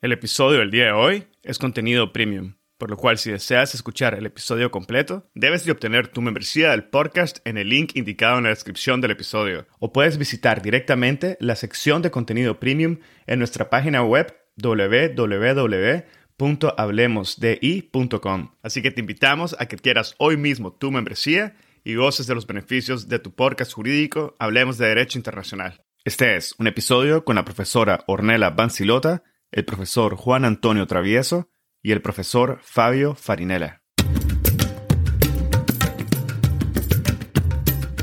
El episodio del día de hoy es contenido premium, por lo cual si deseas escuchar el episodio completo, debes de obtener tu membresía del podcast en el link indicado en la descripción del episodio, o puedes visitar directamente la sección de contenido premium en nuestra página web www.hablemosdi.com. Así que te invitamos a que quieras hoy mismo tu membresía y goces de los beneficios de tu podcast jurídico Hablemos de Derecho Internacional. Este es un episodio con la profesora Ornella Bancilota, el profesor Juan Antonio Travieso y el profesor Fabio Farinella.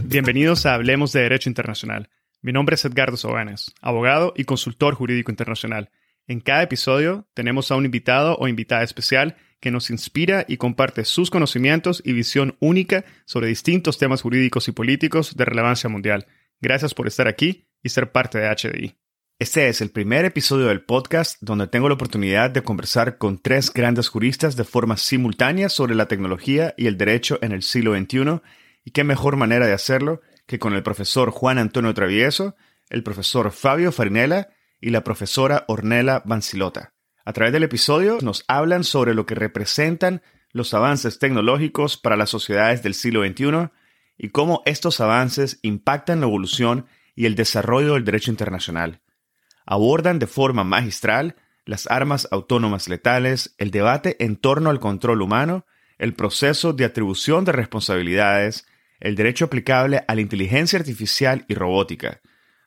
Bienvenidos a Hablemos de Derecho Internacional. Mi nombre es Edgardo Sobanes, abogado y consultor jurídico internacional. En cada episodio tenemos a un invitado o invitada especial que nos inspira y comparte sus conocimientos y visión única sobre distintos temas jurídicos y políticos de relevancia mundial. Gracias por estar aquí y ser parte de HDI. Este es el primer episodio del podcast donde tengo la oportunidad de conversar con tres grandes juristas de forma simultánea sobre la tecnología y el derecho en el siglo XXI, y qué mejor manera de hacerlo que con el profesor Juan Antonio Travieso, el profesor Fabio Farinella y la profesora Ornella Bancilota. A través del episodio nos hablan sobre lo que representan los avances tecnológicos para las sociedades del siglo XXI y cómo estos avances impactan la evolución y el desarrollo del derecho internacional abordan de forma magistral las armas autónomas letales, el debate en torno al control humano, el proceso de atribución de responsabilidades, el derecho aplicable a la inteligencia artificial y robótica.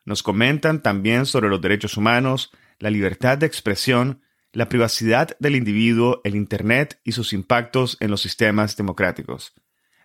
Nos comentan también sobre los derechos humanos, la libertad de expresión, la privacidad del individuo, el Internet y sus impactos en los sistemas democráticos.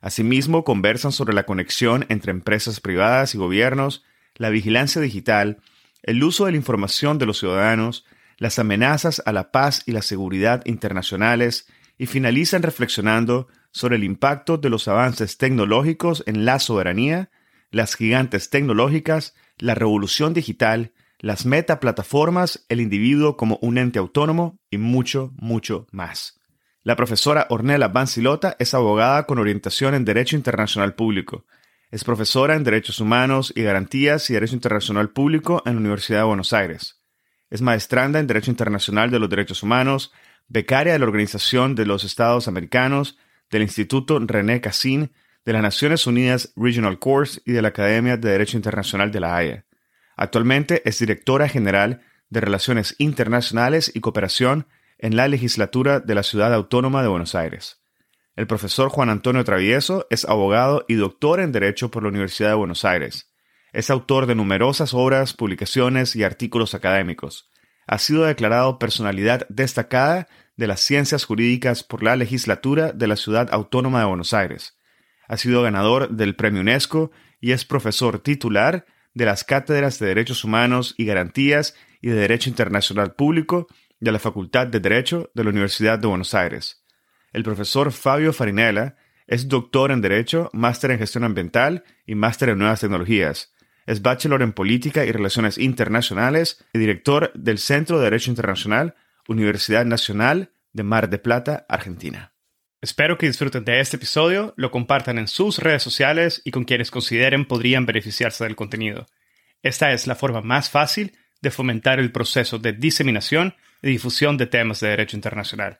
Asimismo, conversan sobre la conexión entre empresas privadas y gobiernos, la vigilancia digital, el uso de la información de los ciudadanos, las amenazas a la paz y la seguridad internacionales y finalizan reflexionando sobre el impacto de los avances tecnológicos en la soberanía, las gigantes tecnológicas, la revolución digital, las metaplataformas, el individuo como un ente autónomo y mucho, mucho más. La profesora Ornella Bancilota es abogada con orientación en Derecho Internacional Público es profesora en Derechos Humanos y Garantías y Derecho Internacional Público en la Universidad de Buenos Aires. Es maestranda en Derecho Internacional de los Derechos Humanos, becaria de la Organización de los Estados Americanos, del Instituto René Cassin, de las Naciones Unidas Regional Course y de la Academia de Derecho Internacional de la Haya. Actualmente es directora general de Relaciones Internacionales y Cooperación en la legislatura de la Ciudad Autónoma de Buenos Aires. El profesor Juan Antonio Travieso es abogado y doctor en Derecho por la Universidad de Buenos Aires. Es autor de numerosas obras, publicaciones y artículos académicos. Ha sido declarado personalidad destacada de las ciencias jurídicas por la legislatura de la Ciudad Autónoma de Buenos Aires. Ha sido ganador del Premio UNESCO y es profesor titular de las cátedras de Derechos Humanos y Garantías y de Derecho Internacional Público de la Facultad de Derecho de la Universidad de Buenos Aires. El profesor Fabio Farinella es doctor en Derecho, máster en Gestión Ambiental y máster en Nuevas Tecnologías. Es bachelor en Política y Relaciones Internacionales y director del Centro de Derecho Internacional, Universidad Nacional de Mar de Plata, Argentina. Espero que disfruten de este episodio, lo compartan en sus redes sociales y con quienes consideren podrían beneficiarse del contenido. Esta es la forma más fácil de fomentar el proceso de diseminación y difusión de temas de derecho internacional.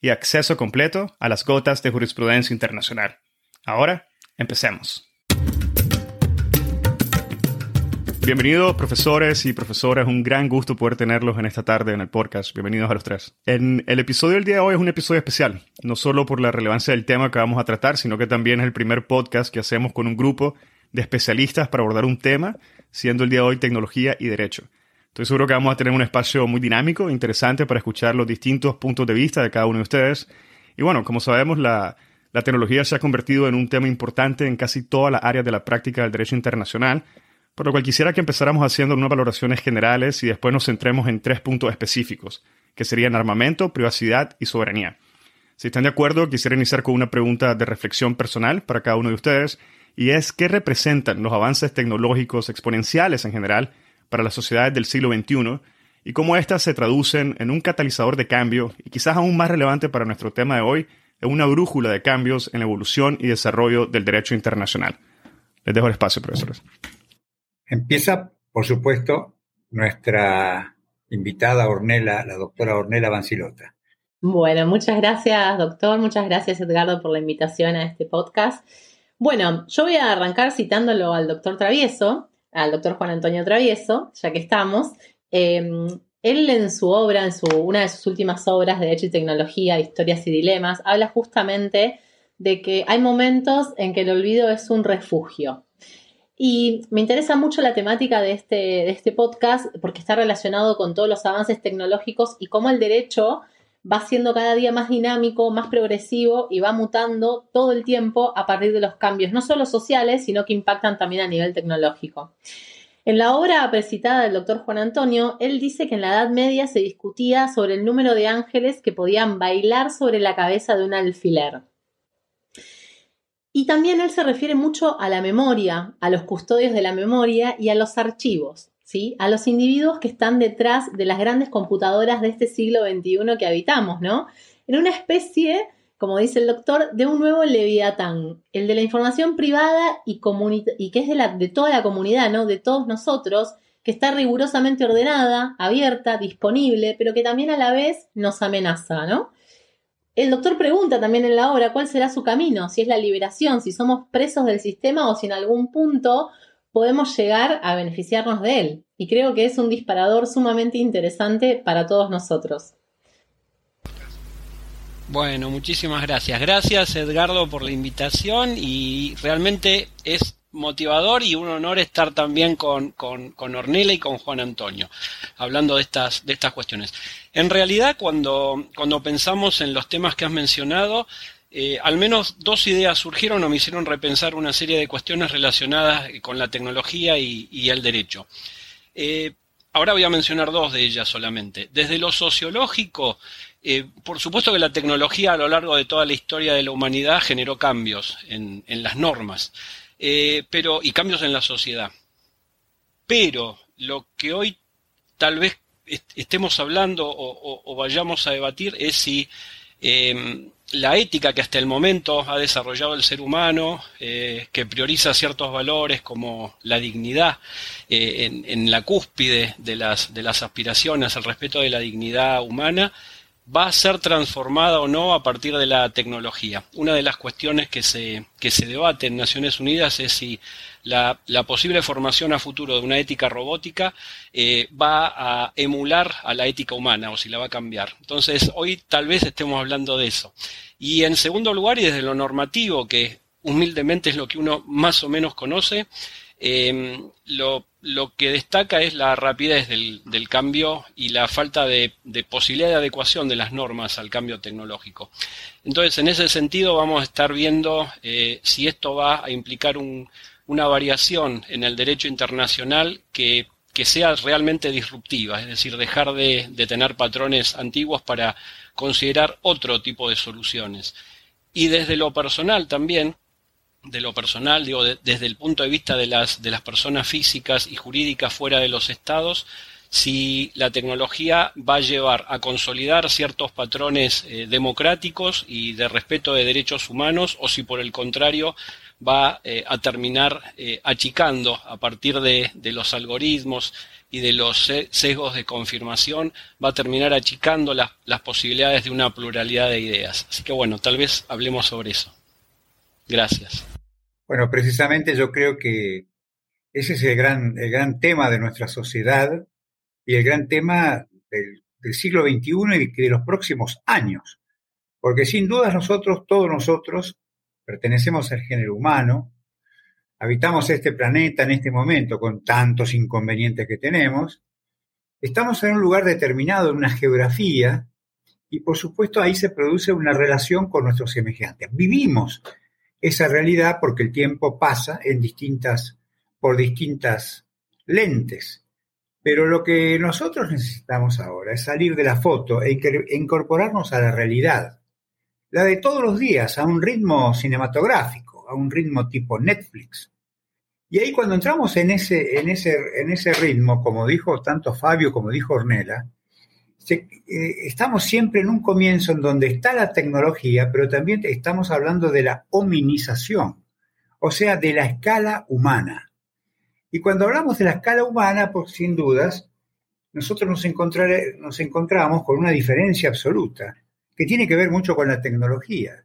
y acceso completo a las gotas de jurisprudencia internacional. Ahora, empecemos. Bienvenidos profesores y profesoras, un gran gusto poder tenerlos en esta tarde en el podcast. Bienvenidos a los tres. En el episodio del día de hoy es un episodio especial, no solo por la relevancia del tema que vamos a tratar, sino que también es el primer podcast que hacemos con un grupo de especialistas para abordar un tema, siendo el día de hoy tecnología y derecho. Estoy seguro que vamos a tener un espacio muy dinámico, interesante para escuchar los distintos puntos de vista de cada uno de ustedes. Y bueno, como sabemos, la, tecnología se ha convertido en un tema importante en casi todas las áreas de la práctica del derecho internacional, por lo cual quisiera que empezáramos haciendo unas valoraciones generales y después nos centremos en tres puntos específicos, que serían armamento, privacidad y soberanía. Si están de acuerdo, quisiera iniciar con una pregunta de reflexión personal para cada uno de ustedes, y es qué representan los avances tecnológicos exponenciales en general para las sociedades del siglo XXI y cómo éstas se traducen en un catalizador de cambio y quizás aún más relevante para nuestro tema de hoy, en una brújula de cambios en la evolución y desarrollo del derecho internacional. Les dejo el espacio, profesores. Empieza, por supuesto, nuestra invitada Ornella, la doctora Ornella Bancilota. Bueno, muchas gracias, doctor. Muchas gracias, Edgardo, por la invitación a este podcast. Bueno, yo voy a arrancar citándolo al doctor Travieso, al doctor Juan Antonio Travieso, ya que estamos. Em, él en su obra, en su, una de sus últimas obras de Derecho y Tecnología, Historias y Dilemas, habla justamente de que hay momentos en que el olvido es un refugio. Y me interesa mucho la temática de este, de este podcast porque está relacionado con todos los avances tecnológicos y cómo el derecho va siendo cada día más dinámico, más progresivo y va mutando todo el tiempo a partir de los cambios, no solo sociales, sino que impactan también a nivel tecnológico. En la obra precitada del doctor Juan Antonio, él dice que en la Edad Media se discutía sobre el número de ángeles que podían bailar sobre la cabeza de un alfiler. Y también él se refiere mucho a la memoria, a los custodios de la memoria y a los archivos, ¿sí? A los individuos que están detrás de las grandes computadoras de este siglo XXI que habitamos, ¿no? En una especie, como dice el doctor, de un nuevo leviatán, el de la información privada y, y que es de, la, de toda la comunidad, ¿no? De todos nosotros, que está rigurosamente ordenada, abierta, disponible, pero que también a la vez nos amenaza, ¿no? El doctor pregunta también en la obra cuál será su camino, si es la liberación, si somos presos del sistema o si en algún punto podemos llegar a beneficiarnos de él. Y creo que es un disparador sumamente interesante para todos nosotros. Bueno, muchísimas gracias. Gracias Edgardo por la invitación y realmente es motivador y un honor estar también con, con, con, Ornella y con Juan Antonio, hablando de estas, de estas cuestiones. En realidad, cuando, cuando pensamos en los temas que has mencionado, eh, al menos dos ideas surgieron o me hicieron repensar una serie de cuestiones relacionadas con la tecnología y, el derecho. Eh, ahora voy a mencionar dos de ellas solamente. Desde lo sociológico, eh, por supuesto que la tecnología a lo largo de toda la historia de la humanidad generó cambios en, las normas. Eh, pero, y cambios en la sociedad. Pero lo que hoy tal vez estemos hablando o, vayamos a debatir es si em, la ética que hasta el momento ha desarrollado el ser humano, eh, que prioriza ciertos valores como la dignidad eh, en, en, la cúspide de las, de las aspiraciones, el respeto de la dignidad humana, va a ser transformada o no a partir de la tecnología. Una de las cuestiones que se, que se debate en Naciones Unidas es si la, posible formación a futuro de una ética robótica eh, va a emular a la ética humana o si la va a cambiar. Entonces, hoy tal vez estemos hablando de eso. Y en segundo lugar, y desde lo normativo, que humildemente es lo que uno más o menos conoce, eh, lo que destaca es la rapidez del, cambio y la falta de, posibilidad de adecuación de las normas al cambio tecnológico. Entonces, en ese sentido, vamos a estar viendo eh, si esto va a implicar una variación en el derecho internacional que, sea realmente disruptiva, es decir, dejar de, de tener patrones antiguos para considerar otro tipo de soluciones. Y desde lo personal también, de lo personal, digo, desde el punto de vista de las, de las personas físicas y jurídicas fuera de los estados, si la tecnología va a llevar a consolidar ciertos patrones eh, democráticos y de respeto de derechos humanos o si por el contrario va eh, a terminar eh, achicando a partir de, de, los algoritmos y de los sesgos de confirmación, va a terminar achicando las posibilidades de una pluralidad de ideas. Así que bueno, tal vez hablemos sobre eso. Gracias. Bueno, precisamente yo creo que ese es el gran, el gran tema de nuestra sociedad y el gran tema del, siglo XXI y de los próximos años. Porque sin duda nosotros, todos nosotros, pertenecemos al género humano, habitamos este planeta en este momento con tantos inconvenientes que tenemos, estamos en un lugar determinado, en una geografía, y por supuesto ahí se produce una relación con nuestros semejantes. Vivimos esa realidad porque el tiempo pasa en distintas, por distintas lentes. Pero lo que nosotros necesitamos ahora es salir de la foto e incorporarnos a la realidad, la de todos los días, a un ritmo cinematográfico, a un ritmo tipo Netflix. Y ahí cuando entramos en ese, en ese, en ese ritmo, como dijo tanto Fabio como dijo Ornella, eh, estamos siempre en un comienzo en donde está la tecnología, pero también estamos hablando de la hominización, o sea, de la escala humana. Y cuando hablamos de la escala humana, pues sin dudas, nosotros nos, nos encontramos con una diferencia absoluta, que tiene que ver mucho con la tecnología.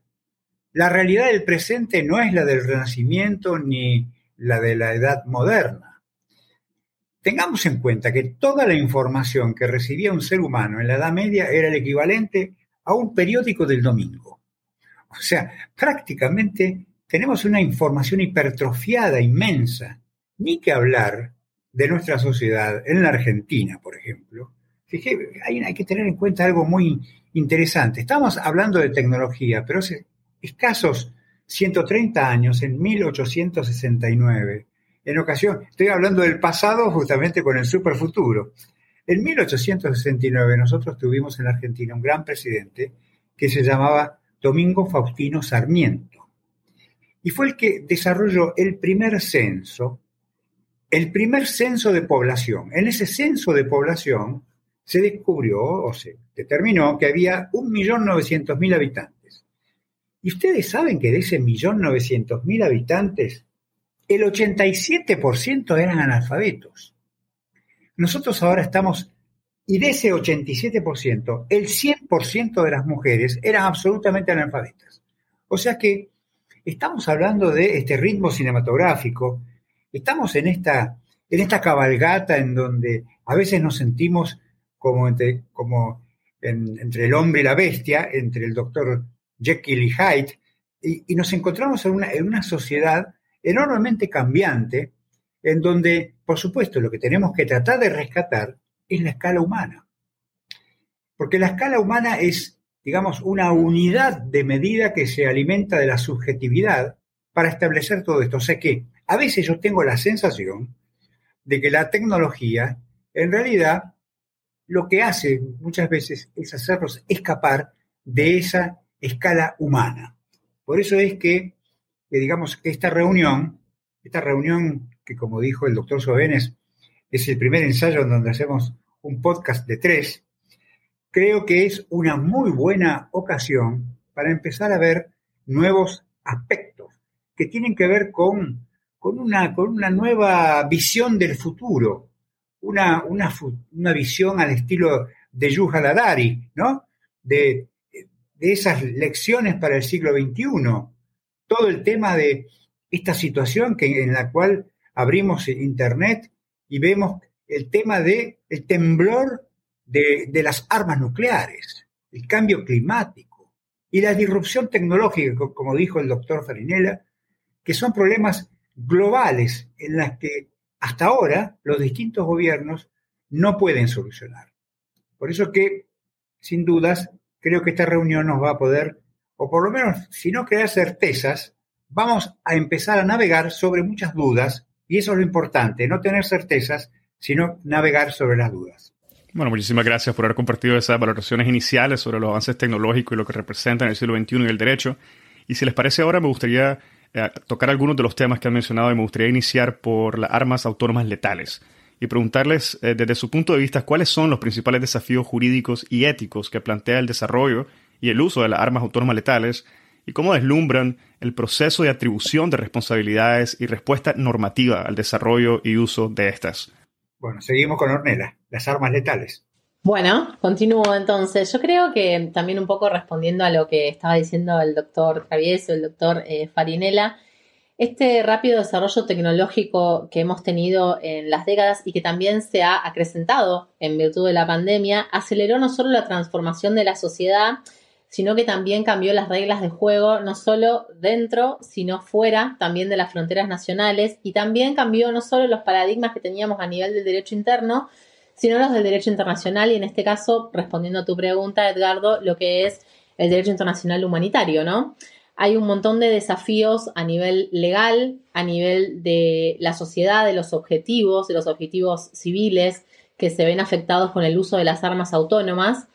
La realidad del presente no es la del Renacimiento ni la de la Edad Moderna. Tengamos en cuenta que toda la información que recibía un ser humano en la Edad Media era el equivalente a un periódico del domingo. O sea, prácticamente tenemos una información hipertrofiada, inmensa. Ni que hablar de nuestra sociedad en la Argentina, por ejemplo. Fíjate, hay, que tener en cuenta algo muy interesante. Estamos hablando de tecnología, pero hace escasos 130 años, en 1869, en ocasión, estoy hablando del pasado justamente con el superfuturo. En 1869 nosotros tuvimos en la Argentina un gran presidente que se llamaba Domingo Faustino Sarmiento. Y fue el que desarrolló el primer censo, el primer censo de población. En ese censo de población se descubrió o se determinó que había 1.900.000 habitantes. Y ustedes saben que de ese 1.900.000 habitantes, el 87% eran analfabetos. Nosotros ahora estamos, y de ese 87%, el 100% de las mujeres eran absolutamente analfabetas. O sea que estamos hablando de este ritmo cinematográfico, estamos en esta, en esta cabalgata en donde a veces nos sentimos como entre, como entre el hombre y la bestia, entre el doctor Jekyll y Hyde, y, nos encontramos en una, en una sociedad enormemente cambiante, en donde, por supuesto, lo que tenemos que tratar de rescatar es la escala humana. Porque la escala humana es, digamos, una unidad de medida que se alimenta de la subjetividad para establecer todo esto. O sea que a veces yo tengo la sensación de que la tecnología, en realidad, lo que hace muchas veces es hacernos escapar de esa escala humana. Por eso es que que digamos esta reunión, esta reunión que como dijo el doctor Sobenes, es el primer ensayo en donde hacemos un podcast de tres, creo que es una muy buena ocasión para empezar a ver nuevos aspectos que tienen que ver con, con, una, con una nueva visión del futuro, una, una, una visión al estilo de Yuja Dadari, ¿no? De, de esas lecciones para el siglo XXI, todo el tema de esta situación que, en la cual abrimos Internet y vemos el tema de el temblor de, de las armas nucleares, el cambio climático y la disrupción tecnológica, como dijo el doctor Farinella, que son problemas globales en las que hasta ahora los distintos gobiernos no pueden solucionar. Por eso que, sin dudas, creo que esta reunión nos va a poder o por lo menos, si no crear certezas, vamos a empezar a navegar sobre muchas dudas, y eso es lo importante, no tener certezas, sino navegar sobre las dudas. Bueno, muchísimas gracias por haber compartido esas valoraciones iniciales sobre los avances tecnológicos y lo que representan el siglo XXI y el derecho. Y si les parece ahora, me gustaría eh, tocar algunos de los temas que han mencionado y me gustaría iniciar por las armas autónomas letales y preguntarles eh, desde su punto de vista cuáles son los principales desafíos jurídicos y éticos que plantea el desarrollo y el uso de las armas autónomas letales y cómo deslumbran el proceso de atribución de responsabilidades y respuesta normativa al desarrollo y uso de estas. Bueno, seguimos con Ornella, las armas letales. Bueno, continúo entonces. Yo creo que también un poco respondiendo a lo que estaba diciendo el doctor Travieso, el doctor eh, Farinella, este rápido desarrollo tecnológico que hemos tenido en las décadas y que también se ha acrecentado en virtud de la pandemia, aceleró no solo la transformación de la sociedad, sino que también cambió las reglas de juego, no solo dentro, sino fuera también de las fronteras nacionales, y también cambió no solo los paradigmas que teníamos a nivel del derecho interno, sino los del derecho internacional, y en este caso, respondiendo a tu pregunta, Edgardo, lo que es el derecho internacional humanitario, ¿no? hay un montón de desafíos a nivel legal, a nivel de la sociedad, de los objetivos, de los objetivos civiles que se ven afectados con el uso de las armas autónomas.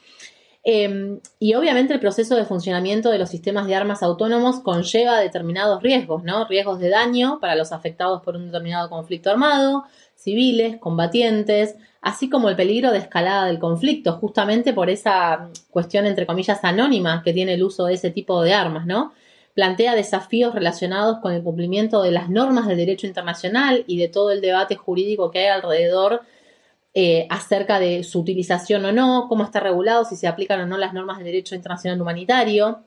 Em, y obviamente el proceso de funcionamiento de los sistemas de armas autónomos conlleva determinados riesgos, ¿no? Riesgos de daño para los afectados por un determinado conflicto armado, civiles, combatientes, así como el peligro de escalada del conflicto, justamente por esa cuestión, entre comillas, anónima que tiene el uso de ese tipo de armas, ¿no? Plantea desafíos relacionados con el cumplimiento de las normas del derecho internacional y de todo el debate jurídico que hay alrededor eh, acerca de su utilización o no, cómo está regulado, si se aplican o no las normas del derecho internacional humanitario.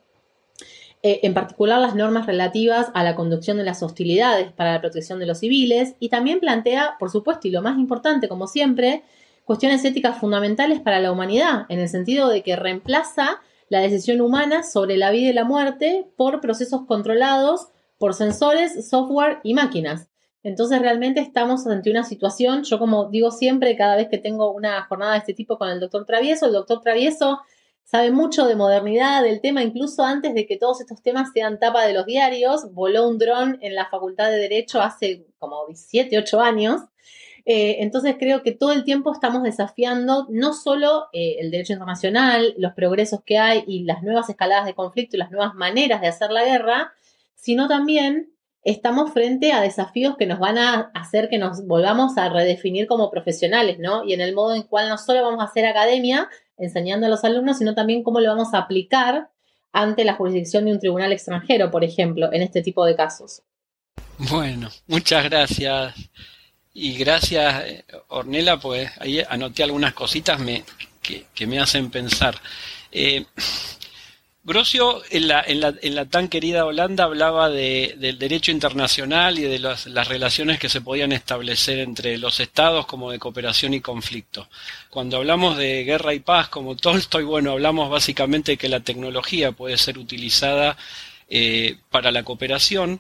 Eh, en particular las normas relativas a la conducción de las hostilidades para la protección de los civiles, y también plantea, por supuesto, y lo más importante, como siempre, cuestiones éticas fundamentales para la humanidad, en el sentido de que reemplaza la decisión humana sobre la vida y la muerte por procesos controlados por sensores, software y máquinas. Entonces realmente estamos ante una situación, yo como digo siempre, cada vez que tengo una jornada de este tipo con el doctor Travieso, el doctor Travieso sabe mucho de modernidad, del tema, incluso antes de que todos estos temas sean tapa de los diarios, voló un dron en la Facultad de Derecho hace como 7, 8 años. Eh, entonces creo que todo el tiempo estamos desafiando no solo eh, el derecho internacional, los progresos que hay y las nuevas escaladas de conflicto y las nuevas maneras de hacer la guerra, sino también estamos frente a desafíos que nos van a hacer que nos volvamos a redefinir como profesionales, ¿no? Y en el modo en cual no solo vamos a hacer academia, enseñando a los alumnos, sino también cómo lo vamos a aplicar ante la jurisdicción de un tribunal extranjero, por ejemplo, en este tipo de casos. Bueno, muchas gracias. Y gracias, Ornela, pues ahí anoté algunas cositas que, me hacen pensar. Eh, Grosio, en la, en, la, en la, tan querida Holanda, hablaba de, del derecho internacional y de las, las, relaciones que se podían establecer entre los estados como de cooperación y conflicto. Cuando hablamos de guerra y paz, como Tolstoy, bueno, hablamos básicamente de que la tecnología puede ser utilizada eh, para la cooperación,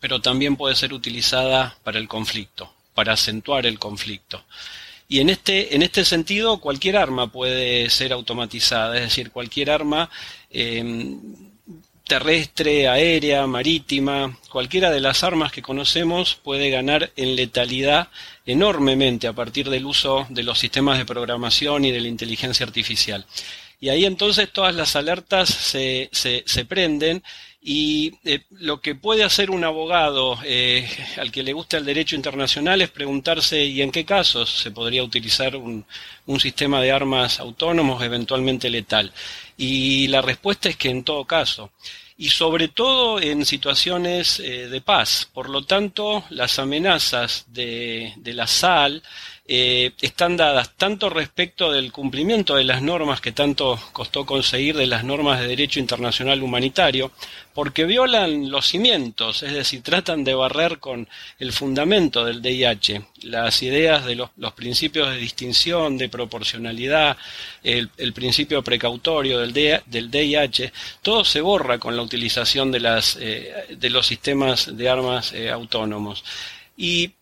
pero también puede ser utilizada para el conflicto, para acentuar el conflicto. Y en este, en este sentido, cualquier arma puede ser automatizada, es decir, cualquier arma eh, terrestre, aérea, marítima, cualquiera de las armas que conocemos puede ganar en letalidad enormemente a partir del uso de los sistemas de programación y de la inteligencia artificial. Y ahí entonces todas las alertas se, se prenden y eh, lo que puede hacer un abogado eh, al que le gusta el derecho internacional es preguntarse y en qué casos se podría utilizar un, un, sistema de armas autónomos eventualmente letal. Y la respuesta es que en todo caso. Y sobre todo en situaciones eh, de paz. Por lo tanto, las amenazas de, de la SAL eh, están dadas tanto respecto del cumplimiento de las normas que tanto costó conseguir de las normas de derecho internacional humanitario, porque violan los cimientos, es decir, tratan de barrer con el fundamento del DIH, las ideas de los, principios de distinción, de proporcionalidad, el, principio precautorio del, del DIH, todo se borra con la utilización de, las, eh, de los sistemas de armas eh, autónomos. Y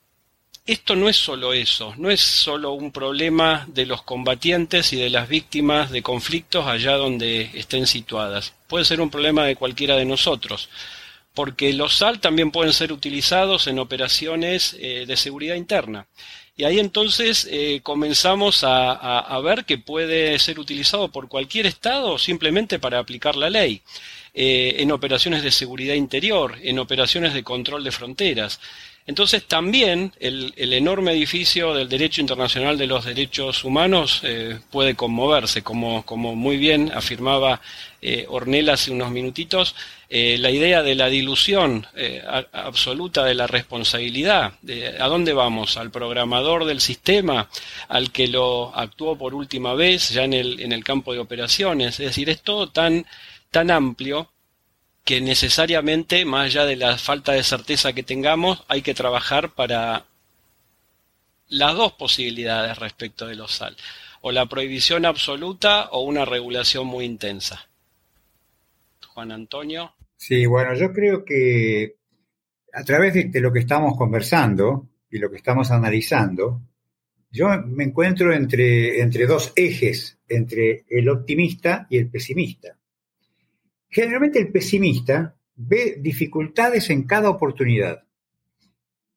esto no es solo eso, no es solo un problema de los combatientes y de las víctimas de conflictos allá donde estén situadas. Puede ser un problema de cualquiera de nosotros, porque los SAL también pueden ser utilizados en operaciones eh, de seguridad interna. Y ahí entonces eh, comenzamos a, ver que puede ser utilizado por cualquier Estado simplemente para aplicar la ley. Eh, en operaciones de seguridad interior, en operaciones de control de fronteras. Entonces también el, enorme edificio del derecho internacional de los derechos humanos eh, puede conmoverse, como, como, muy bien afirmaba eh, Ornella hace unos minutitos, eh, la idea de la dilución eh, absoluta de la responsabilidad. De, ¿A dónde vamos? ¿Al programador del sistema? ¿Al que lo actuó por última vez ya en el, en el campo de operaciones? Es decir, es todo tan, tan amplio que necesariamente, más allá de la falta de certeza que tengamos, hay que trabajar para las dos posibilidades respecto de los SAL, o la prohibición absoluta o una regulación muy intensa. Juan Antonio. Sí, bueno, yo creo que a través de lo que estamos conversando y lo que estamos analizando, yo me encuentro entre, entre dos ejes, entre el optimista y el pesimista. Generalmente el pesimista ve dificultades en cada oportunidad.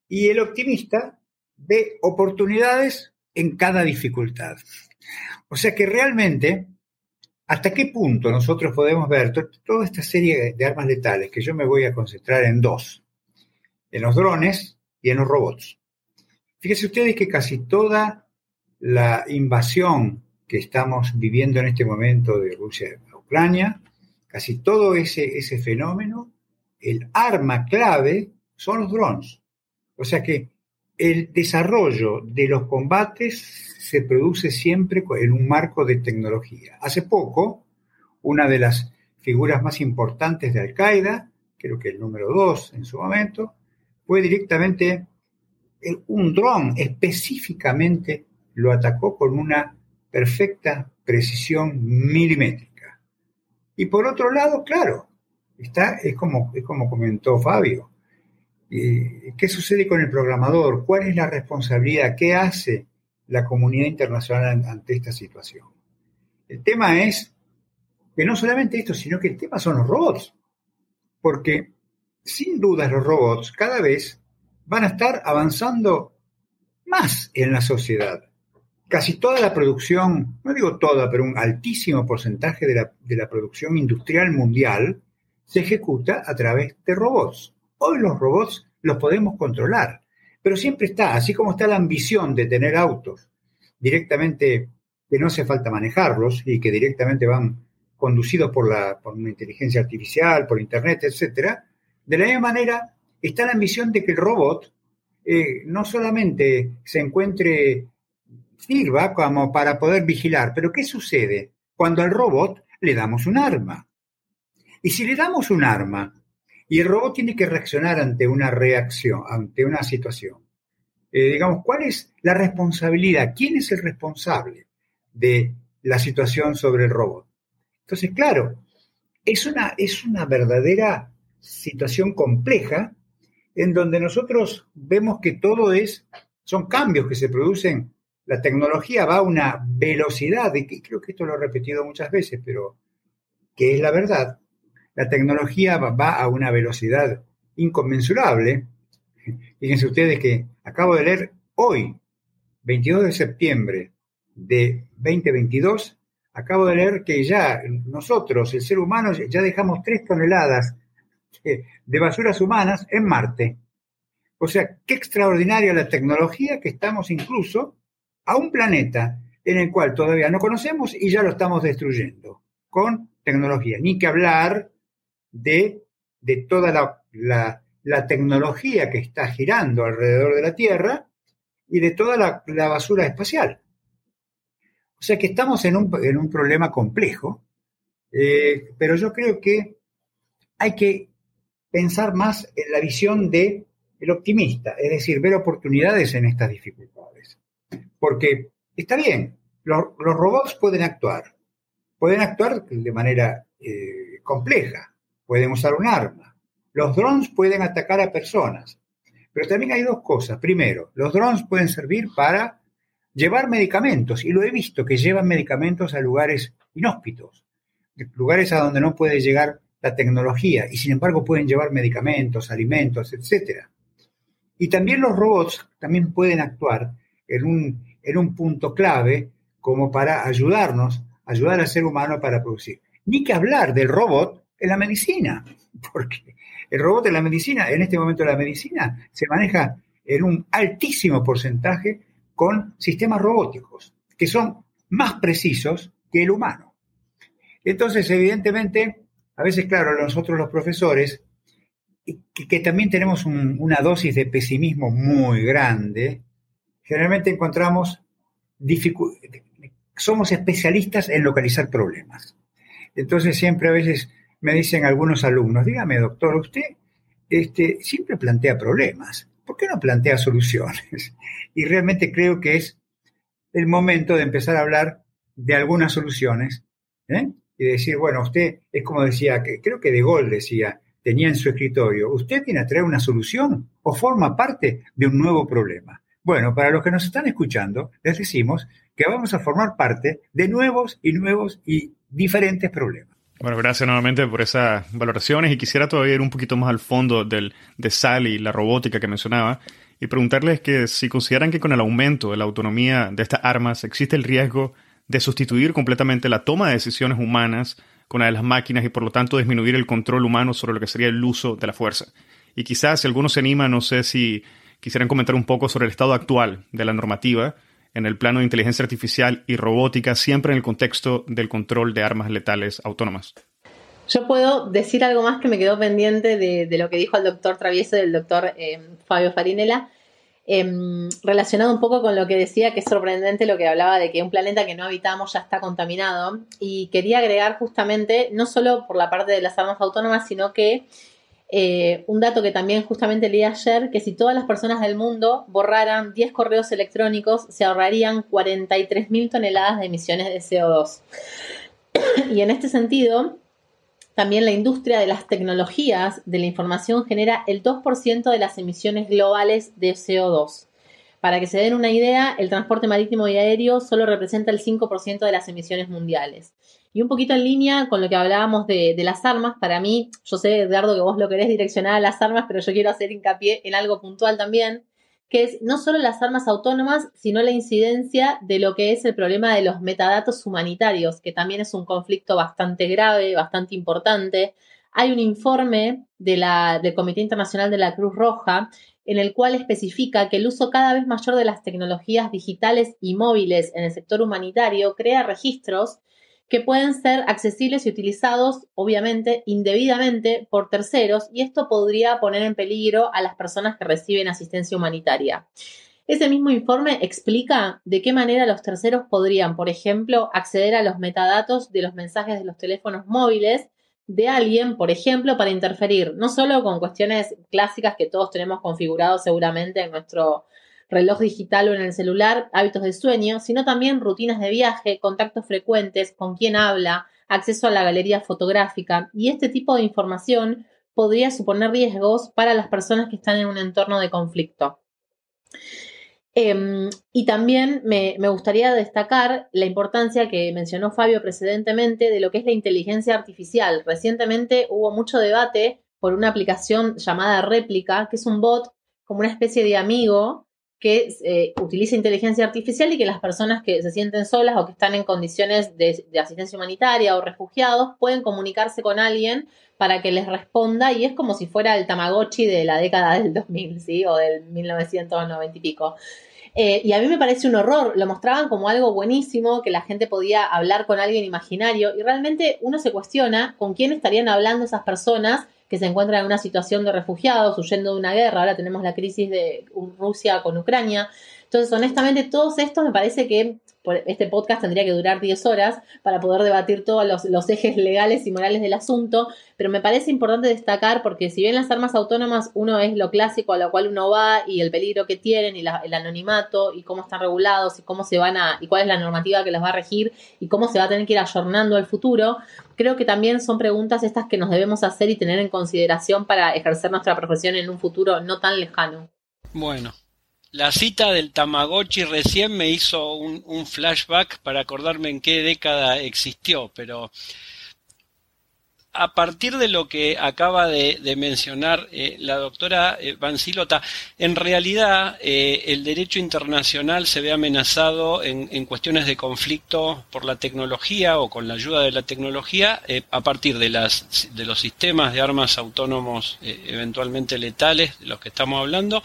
Y el optimista ve oportunidades en cada dificultad. O sea que realmente, ¿hasta qué punto nosotros podemos ver toda esta serie de armas letales? Que yo me voy a concentrar en dos, en los drones y en los robots. Fíjense ustedes que casi toda la invasión que estamos viviendo en este momento de Rusia a Ucrania, casi todo ese, ese fenómeno, el arma clave son los drones. O sea que el desarrollo de los combates se produce siempre en un marco de tecnología. Hace poco, una de las figuras más importantes de Al-Qaeda, creo que el número dos en su momento, fue directamente un dron específicamente lo atacó con una perfecta precisión milimétrica. Y por otro lado, claro, está, es, como, es como comentó Fabio, eh, ¿qué sucede con el programador? ¿Cuál es la responsabilidad? ¿Qué hace la comunidad internacional ante esta situación? El tema es que no solamente esto, sino que el tema son los robots. Porque sin duda los robots cada vez van a estar avanzando más en la sociedad. Casi toda la producción, no digo toda, pero un altísimo porcentaje de la, producción industrial mundial se ejecuta a través de robots. Hoy los robots los podemos controlar, pero siempre está, así como está la ambición de tener autos directamente que no hace falta manejarlos y que directamente van conducidos por, la, por una inteligencia artificial, por Internet, etcétera, de la misma manera está la ambición de que el robot eh, no solamente se encuentre, sirva como para poder vigilar, pero ¿qué sucede cuando al robot le damos un arma? Y si le damos un arma y el robot tiene que reaccionar ante una reacción, ante una situación, eh, digamos, ¿cuál es la responsabilidad? ¿Quién es el responsable de la situación sobre el robot? Entonces, claro, es una, es una verdadera situación compleja en donde nosotros vemos que todo es, son cambios que se producen, la tecnología va a una velocidad, y creo que esto lo he repetido muchas veces, pero que es la verdad, la tecnología va a una velocidad inconmensurable. Fíjense ustedes que acabo de leer hoy, 22 de septiembre de 2022, acabo de leer que ya nosotros, el ser humano, ya dejamos tres toneladas de basuras humanas en Marte. O sea, qué extraordinaria la tecnología que estamos incluso a un planeta en el cual todavía no conocemos y ya lo estamos destruyendo con tecnología. Ni que hablar de, de toda la, la, tecnología que está girando alrededor de la Tierra y de toda la, basura espacial. O sea que estamos en un, en un problema complejo, eh, pero yo creo que hay que pensar más en la visión de el optimista, es decir, ver oportunidades en estas dificultades. Porque está bien, los, robots pueden actuar, pueden actuar de manera eh, compleja, pueden usar un arma, los drones pueden atacar a personas, pero también hay dos cosas. Primero, los drones pueden servir para llevar medicamentos, y lo he visto, que llevan medicamentos a lugares inhóspitos, lugares a donde no puede llegar la tecnología y sin embargo pueden llevar medicamentos, alimentos, etc. Y también los robots también pueden actuar en un, en un punto clave como para ayudarnos, ayudar al ser humano para producir. Ni que hablar del robot en la medicina, porque el robot en la medicina, en este momento la medicina, se maneja en un altísimo porcentaje con sistemas robóticos, que son más precisos que el humano. Entonces, evidentemente, a veces, claro, nosotros los profesores, que, también tenemos una dosis de pesimismo muy grande, generalmente encontramos somos especialistas en localizar problemas. Entonces siempre a veces me dicen algunos alumnos, dígame doctor, usted este, siempre plantea problemas, ¿por qué no plantea soluciones? Y realmente creo que es el momento de empezar a hablar de algunas soluciones ¿eh? y decir, bueno, usted es como decía, creo que De Gaulle decía, tenía en su escritorio, usted tiene a traer una solución o forma parte de un nuevo problema. Bueno, para los que nos están escuchando, les decimos que vamos a formar parte de nuevos y nuevos y diferentes problemas. Bueno, gracias nuevamente por esas valoraciones y quisiera todavía ir un poquito más al fondo del, de SAL y la robótica que mencionaba y preguntarles que si consideran que con el aumento de la autonomía de estas armas existe el riesgo de sustituir completamente la toma de decisiones humanas con la de las máquinas y por lo tanto disminuir el control humano sobre lo que sería el uso de la fuerza. Y quizás si alguno se anima, no sé si quisieran comentar un poco sobre el estado actual de la normativa en el plano de inteligencia artificial y robótica, siempre en el contexto del control de armas letales autónomas. Yo puedo decir algo más que me quedó pendiente de, lo que dijo el doctor Travieso y el doctor eh, Fabio Farinella, em, relacionado un poco con lo que decía, que es sorprendente lo que hablaba de que un planeta que no habitamos ya está contaminado. Y quería agregar justamente, no solo por la parte de las armas autónomas, sino que eh, un dato que también justamente leí ayer, que si todas las personas del mundo borraran 10 correos electrónicos, se ahorrarían 43.000 toneladas de emisiones de CO2. y en este sentido, también la industria de las tecnologías de la información genera el 2% de las emisiones globales de CO2. Para que se den una idea, el transporte marítimo y aéreo solo representa el 5% de las emisiones mundiales. Y un poquito en línea con lo que hablábamos de, las armas, para mí, yo sé, Edgardo, que vos lo querés direccionar a las armas, pero yo quiero hacer hincapié en algo puntual también, que es no solo las armas autónomas, sino la incidencia de lo que es el problema de los metadatos humanitarios, que también es un conflicto bastante grave, bastante importante. Hay un informe de la, del Comité Internacional de la Cruz Roja en el cual especifica que el uso cada vez mayor de las tecnologías digitales y móviles en el sector humanitario crea registros que pueden ser accesibles y utilizados, obviamente, indebidamente por terceros, y esto podría poner en peligro a las personas que reciben asistencia humanitaria. Ese mismo informe explica de qué manera los terceros podrían, por ejemplo, acceder a los metadatos de los mensajes de los teléfonos móviles de alguien, por ejemplo, para interferir, no solo con cuestiones clásicas que todos tenemos configurados seguramente en nuestro reloj digital o en el celular, hábitos de sueño, sino también rutinas de viaje, contactos frecuentes, con quién habla, acceso a la galería fotográfica y este tipo de información podría suponer riesgos para las personas que están en un entorno de conflicto. Em, y también me, me, gustaría destacar la importancia que mencionó Fabio precedentemente de lo que es la inteligencia artificial. Recientemente hubo mucho debate por una aplicación llamada Réplica, que es un bot como una especie de amigo que eh, utiliza inteligencia artificial y que las personas que se sienten solas o que están en condiciones de, asistencia humanitaria o refugiados pueden comunicarse con alguien para que les responda y es como si fuera el Tamagotchi de la década del 2000, ¿sí? O del 1990 y pico. Eh, y a mí me parece un horror, lo mostraban como algo buenísimo, que la gente podía hablar con alguien imaginario y realmente uno se cuestiona con quién estarían hablando esas personas que se encuentran en una situación de refugiados, huyendo de una guerra. Ahora tenemos la crisis de Rusia con Ucrania. Entonces, honestamente, todos estos me parece que este podcast tendría que durar 10 horas para poder debatir todos los, ejes legales y morales del asunto, pero me parece importante destacar porque si bien las armas autónomas uno es lo clásico a lo cual uno va y el peligro que tienen y el anonimato y cómo están regulados y cómo se van a y cuál es la normativa que las va a regir y cómo se va a tener que ir ayornando al futuro, creo que también son preguntas estas que nos debemos hacer y tener en consideración para ejercer nuestra profesión en un futuro no tan lejano. Bueno, la cita del Tamagotchi recién me hizo un, flashback para acordarme en qué década existió, pero a partir de lo que acaba de, mencionar eh, la doctora eh, Silota, en realidad eh, el derecho internacional se ve amenazado en, cuestiones de conflicto por la tecnología o con la ayuda de la tecnología eh, a partir de, las, de los sistemas de armas autónomos eventualmente letales de los que estamos hablando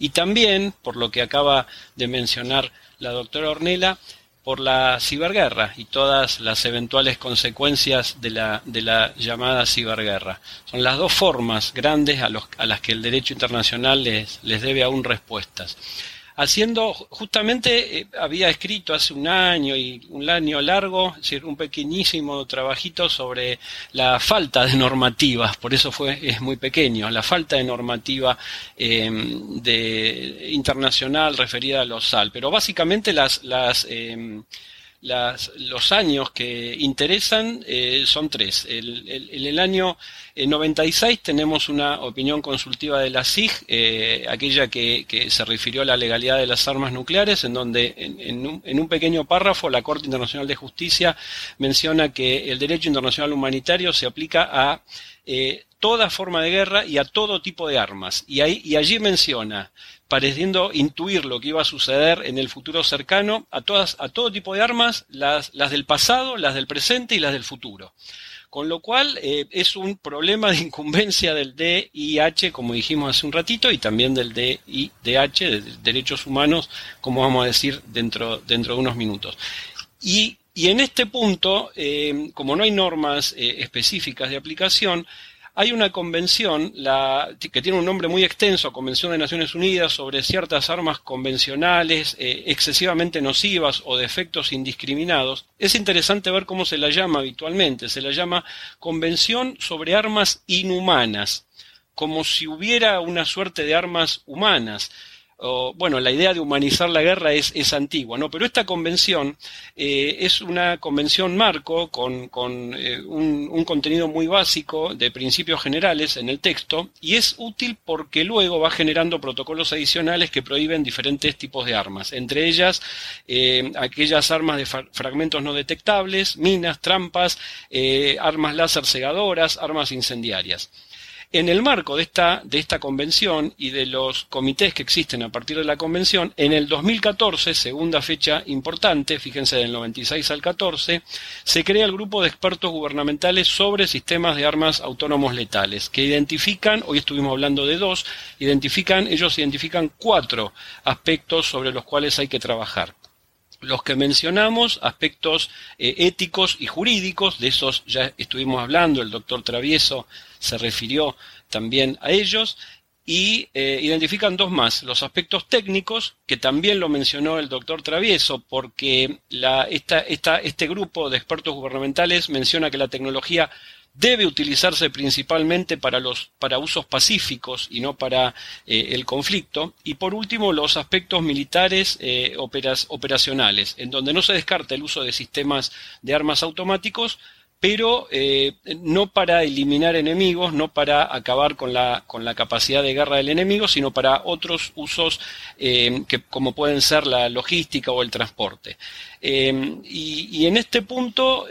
y también, por lo que acaba de mencionar la doctora Ornella, por la ciberguerra y todas las eventuales consecuencias de la, de la llamada ciberguerra. Son las dos formas grandes a, las que el derecho internacional les, les debe aún respuestas haciendo, justamente eh, había escrito hace un año y un año largo, un pequeñísimo trabajito sobre la falta de normativas, por eso fue, es muy pequeño, la falta de normativa em, de, internacional referida a los SAL, pero básicamente las, las em, los años que interesan eh, son tres. En el, año 96 eh, tenemos una opinión consultiva de la SIG, eh, aquella que, se refirió a la legalidad de las armas nucleares, en donde en, un, en, un, pequeño párrafo la Corte Internacional de Justicia menciona que el derecho internacional humanitario se aplica a toda forma de guerra y a todo tipo de armas. Y, ahí, y allí menciona pareciendo intuir lo que iba a suceder en el futuro cercano a, todas, a todo tipo de armas, las, las del pasado, las del presente y las del futuro. Con lo cual eh, es un problema de incumbencia del DIH, como dijimos hace un ratito, y también del DIDH, de Derechos Humanos, como vamos a decir dentro, dentro de unos minutos. Y, y en este punto, eh, como no hay normas eh, específicas de aplicación, hay una convención que tiene un nombre muy extenso, Convención de Naciones Unidas sobre ciertas armas convencionales eh, excesivamente nocivas o de efectos indiscriminados. Es interesante ver cómo se la llama habitualmente. Se la llama Convención sobre Armas Inhumanas, como si hubiera una suerte de armas humanas bueno, la idea de humanizar la guerra es, es antigua, ¿no? Pero esta convención eh, es una convención marco con, con eh, un, contenido muy básico de principios generales en el texto y es útil porque luego va generando protocolos adicionales que prohíben diferentes tipos de armas, entre ellas eh, aquellas armas de fragmentos no detectables, minas, trampas, armas láser cegadoras, armas incendiarias. En el marco de esta, de esta convención y de los comités que existen a partir de la convención, en el 2014, segunda fecha importante, fíjense del 96 al 14, se crea el grupo de expertos gubernamentales sobre sistemas de armas autónomos letales, que identifican, hoy estuvimos hablando de dos, identifican, ellos identifican cuatro aspectos sobre los cuales hay que trabajar los que mencionamos, aspectos eh, éticos y jurídicos, de esos ya estuvimos hablando, el doctor Travieso se refirió también a ellos, y eh, identifican dos más, los aspectos técnicos, que también lo mencionó el doctor Travieso, porque esta, este grupo de expertos gubernamentales menciona que la tecnología debe utilizarse principalmente para, los, para usos pacíficos y no para eh, el conflicto. Y por último, los aspectos militares eh, operacionales, en donde no se descarta el uso de sistemas de armas automáticos, pero eh, no para eliminar enemigos, no para acabar con la, con la capacidad de guerra del enemigo, sino para otros usos eh, que, como pueden ser la logística o el transporte. Eh, y, en este punto,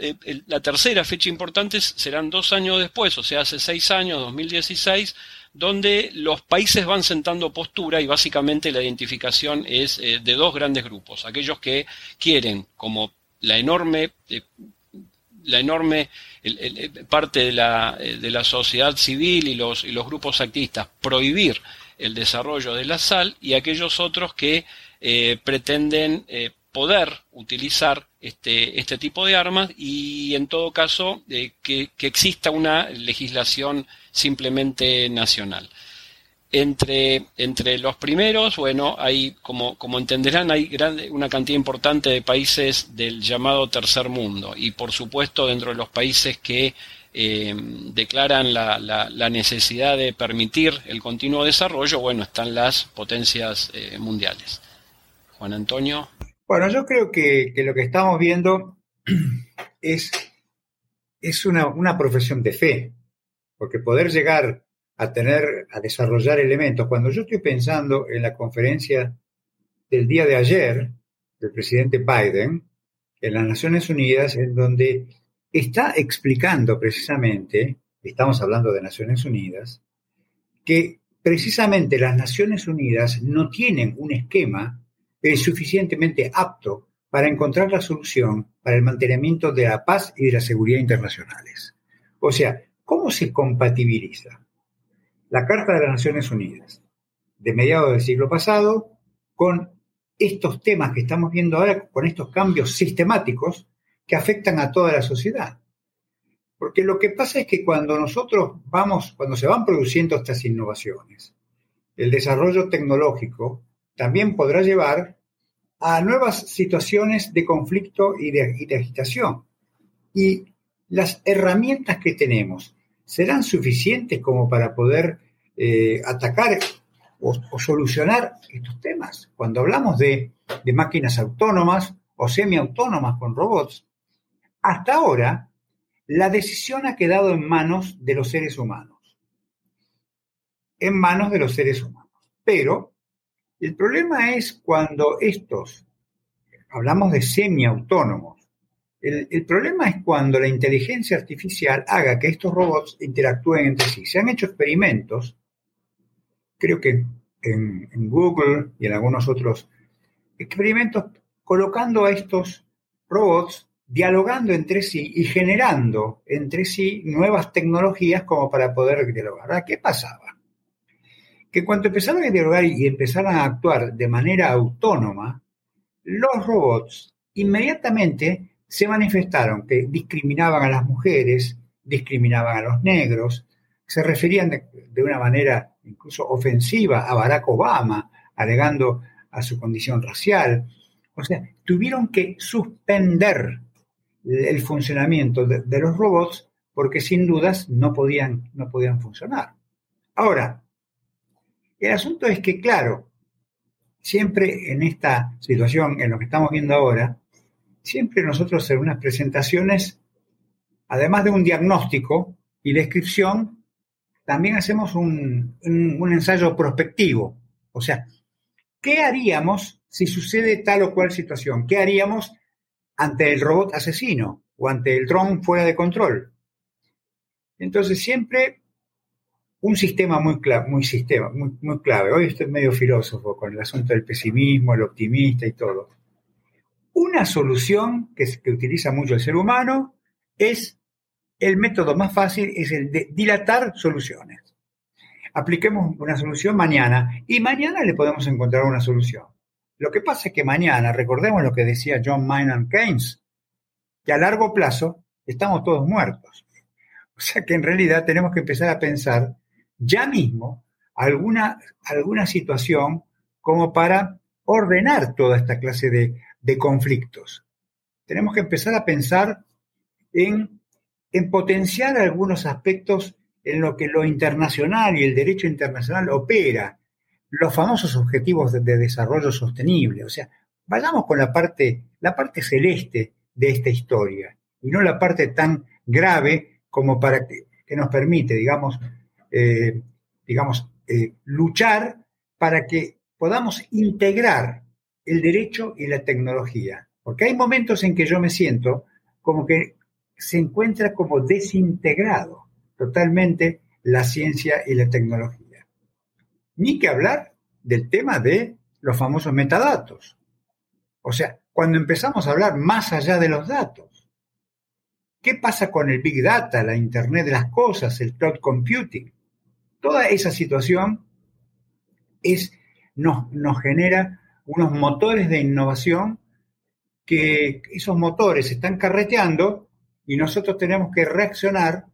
la tercera fecha importante serán dos años después, o sea, hace seis años, 2016, donde los países van sentando postura y básicamente la identificación es de dos grandes grupos, aquellos que quieren, como la enorme la enorme parte de la, eh, de la, sociedad civil y los, y los grupos activistas prohibir el desarrollo de la sal y aquellos otros que eh, pretenden eh, poder utilizar este, este tipo de armas y en todo caso que, que exista una legislación simplemente nacional. Entre, entre los primeros, bueno, hay, como, como entenderán, hay una cantidad importante de países del llamado tercer mundo y por supuesto dentro de los países que eh, declaran la, la, necesidad de permitir el continuo desarrollo, bueno, están las potencias eh, mundiales. Juan Antonio. Bueno, yo creo que, que lo que estamos viendo es, es una, una profesión de fe, porque poder llegar a tener, a desarrollar elementos. Cuando yo estoy pensando en la conferencia del día de ayer del presidente Biden en las Naciones Unidas, en donde está explicando precisamente, estamos hablando de Naciones Unidas, que precisamente las Naciones Unidas no tienen un esquema suficientemente apto para encontrar la solución para el mantenimiento de la paz y de la seguridad internacionales. O sea, ¿cómo se compatibiliza la Carta de las Naciones Unidas de mediados del siglo pasado con estos temas que estamos viendo ahora, con estos cambios sistemáticos que afectan a toda la sociedad. Porque lo que pasa es que cuando nosotros vamos, cuando se van produciendo estas innovaciones, el desarrollo tecnológico también podrá llevar a nuevas situaciones de conflicto y de, y de agitación. Y las herramientas que tenemos serán suficientes como para poder eh, atacar o, solucionar estos temas. Cuando hablamos de, máquinas autónomas o semiautónomas con robots, hasta ahora la decisión ha quedado en manos de los seres humanos. En manos de los seres humanos. Pero el problema es cuando estos, hablamos de semiautónomos, el, problema es cuando la inteligencia artificial haga que estos robots interactúen entre sí. Se han hecho experimentos, creo que en, en Google y en algunos otros experimentos, colocando a estos robots dialogando entre sí y generando entre sí nuevas tecnologías como para poder dialogar. ¿Qué pasaba? Que cuando empezaron a dialogar y empezaron a actuar de manera autónoma, los robots inmediatamente se manifestaron que discriminaban a las mujeres, discriminaban a los negros, se referían de, una manera incluso ofensiva a Barack Obama, alegando a su condición racial. O sea, tuvieron que suspender el funcionamiento de, de, los robots porque sin dudas no podían, no podían funcionar. Ahora, el asunto es que, claro, siempre en esta situación, en lo que estamos viendo ahora, siempre nosotros en unas presentaciones, además de un diagnóstico y descripción, también hacemos un, ensayo prospectivo. O sea, ¿qué haríamos si sucede tal o cual situación? ¿Qué haríamos ante el robot asesino o ante el dron fuera de control? Entonces, siempre un sistema muy, clave, muy, sistema, muy, muy clave. Hoy estoy medio filósofo con el asunto del pesimismo, el optimista y todo. Una solución que, utiliza mucho el ser humano es el método más fácil, es el de dilatar soluciones. Apliquemos una solución mañana y mañana le podemos encontrar una solución. Lo que pasa es que mañana, recordemos lo que decía John Maynard Keynes, que a largo plazo estamos todos muertos. O sea que en realidad tenemos que empezar a pensar ya mismo alguna, alguna situación como para ordenar toda esta clase de, de conflictos. Tenemos que empezar a pensar en, en potenciar algunos aspectos en lo que lo internacional y el derecho internacional opera, los famosos objetivos de, de, desarrollo sostenible. O sea, vayamos con la parte, la parte celeste de esta historia y no la parte tan grave como para que, que nos permite, digamos, eh, digamos, eh, luchar para que podamos integrar el derecho y la tecnología. Porque hay momentos en que yo me siento como que se encuentra como desintegrado totalmente la ciencia y la tecnología. Ni que hablar del tema de los famosos metadatos. O sea, cuando empezamos a hablar más allá de los datos, ¿qué pasa con el Big Data, la Internet de las Cosas, el Cloud Computing? Toda esa situación es, nos, nos genera unos motores de innovación que esos motores están carreteando y nosotros tenemos que reaccionar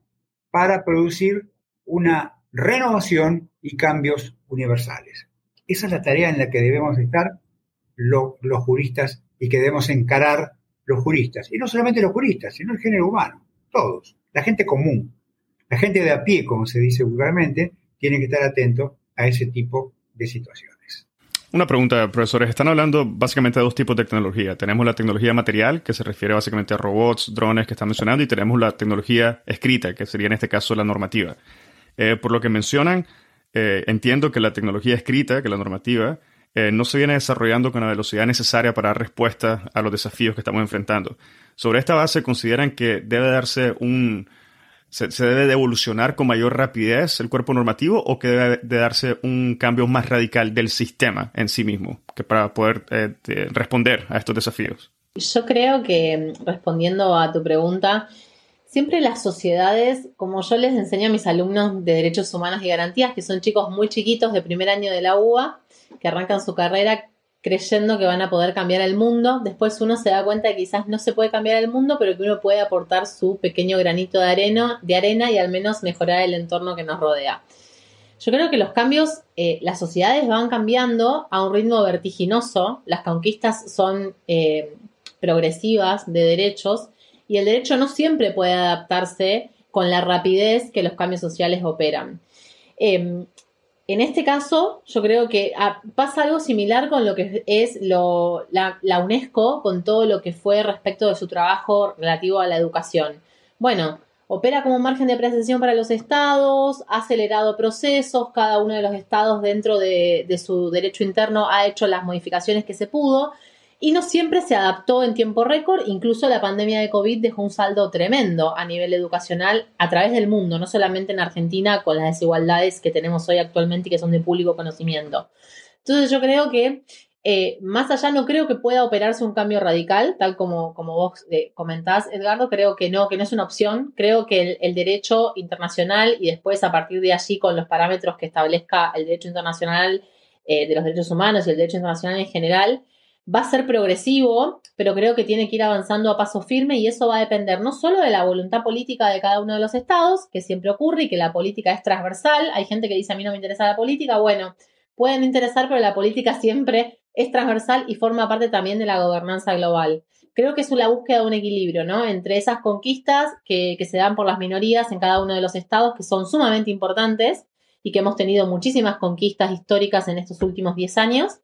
para producir una renovación y cambios universales. Esa es la tarea en la que debemos estar lo, los juristas y que debemos encarar los juristas. Y no solamente los juristas, sino el género humano, todos, la gente común, la gente de a pie, como se dice vulgarmente, tiene que estar atento a ese tipo de situaciones. Una pregunta, profesores. Están hablando básicamente de dos tipos de tecnología. Tenemos la tecnología material, que se refiere básicamente a robots, drones que están mencionando, y tenemos la tecnología escrita, que sería en este caso la normativa. Eh, por lo que mencionan, eh, entiendo que la tecnología escrita, que la normativa, eh, no se viene desarrollando con la velocidad necesaria para dar respuesta a los desafíos que estamos enfrentando. Sobre esta base, consideran que debe darse un, se, debe de evolucionar con mayor rapidez el cuerpo normativo o que debe de darse un cambio más radical del sistema en sí mismo que para poder eh, de responder a estos desafíos? Yo creo que respondiendo a tu pregunta, siempre las sociedades, como yo les enseño a mis alumnos de Derechos Humanos y Garantías, que son chicos muy chiquitos de primer año de la UBA, que arrancan su carrera creyendo que van a poder cambiar el mundo. Después uno se da cuenta que quizás no se puede cambiar el mundo, pero que uno puede aportar su pequeño granito de arena, de arena y al menos mejorar el entorno que nos rodea. Yo creo que los cambios, eh, las sociedades van cambiando a un ritmo vertiginoso, las conquistas son eh, progresivas de derechos y el derecho no siempre puede adaptarse con la rapidez que los cambios sociales operan. Eh, en este caso, yo creo que ah, pasa algo similar con lo que es la, UNESCO, con todo lo que fue respecto de su trabajo relativo a la educación. Bueno, opera como margen de apreciación para los estados, ha acelerado procesos, cada uno de los estados dentro de, de su derecho interno ha hecho las modificaciones que se pudo, y no siempre se adaptó en tiempo récord, incluso la pandemia de COVID dejó un saldo tremendo a nivel educacional a través del mundo, no solamente en Argentina con las desigualdades que tenemos hoy actualmente y que son de público conocimiento. Entonces yo creo que eh, más allá no creo que pueda operarse un cambio radical, tal como, como vos eh, comentás, Edgardo, creo que no, que no es una opción. Creo que el, derecho internacional y después a partir de allí con los parámetros que establezca el derecho internacional eh, de los derechos humanos y el derecho internacional en general, va a ser progresivo, pero creo que tiene que ir avanzando a paso firme y eso va a depender no solo de la voluntad política de cada uno de los estados, que siempre ocurre y que la política es transversal. Hay gente que dice a mí no me interesa la política. Bueno, pueden interesar, pero la política siempre es transversal y forma parte también de la gobernanza global. Creo que es la búsqueda de un equilibrio, ¿no? Entre esas conquistas que, se dan por las minorías en cada uno de los estados, que son sumamente importantes y que hemos tenido muchísimas conquistas históricas en estos últimos 10 años,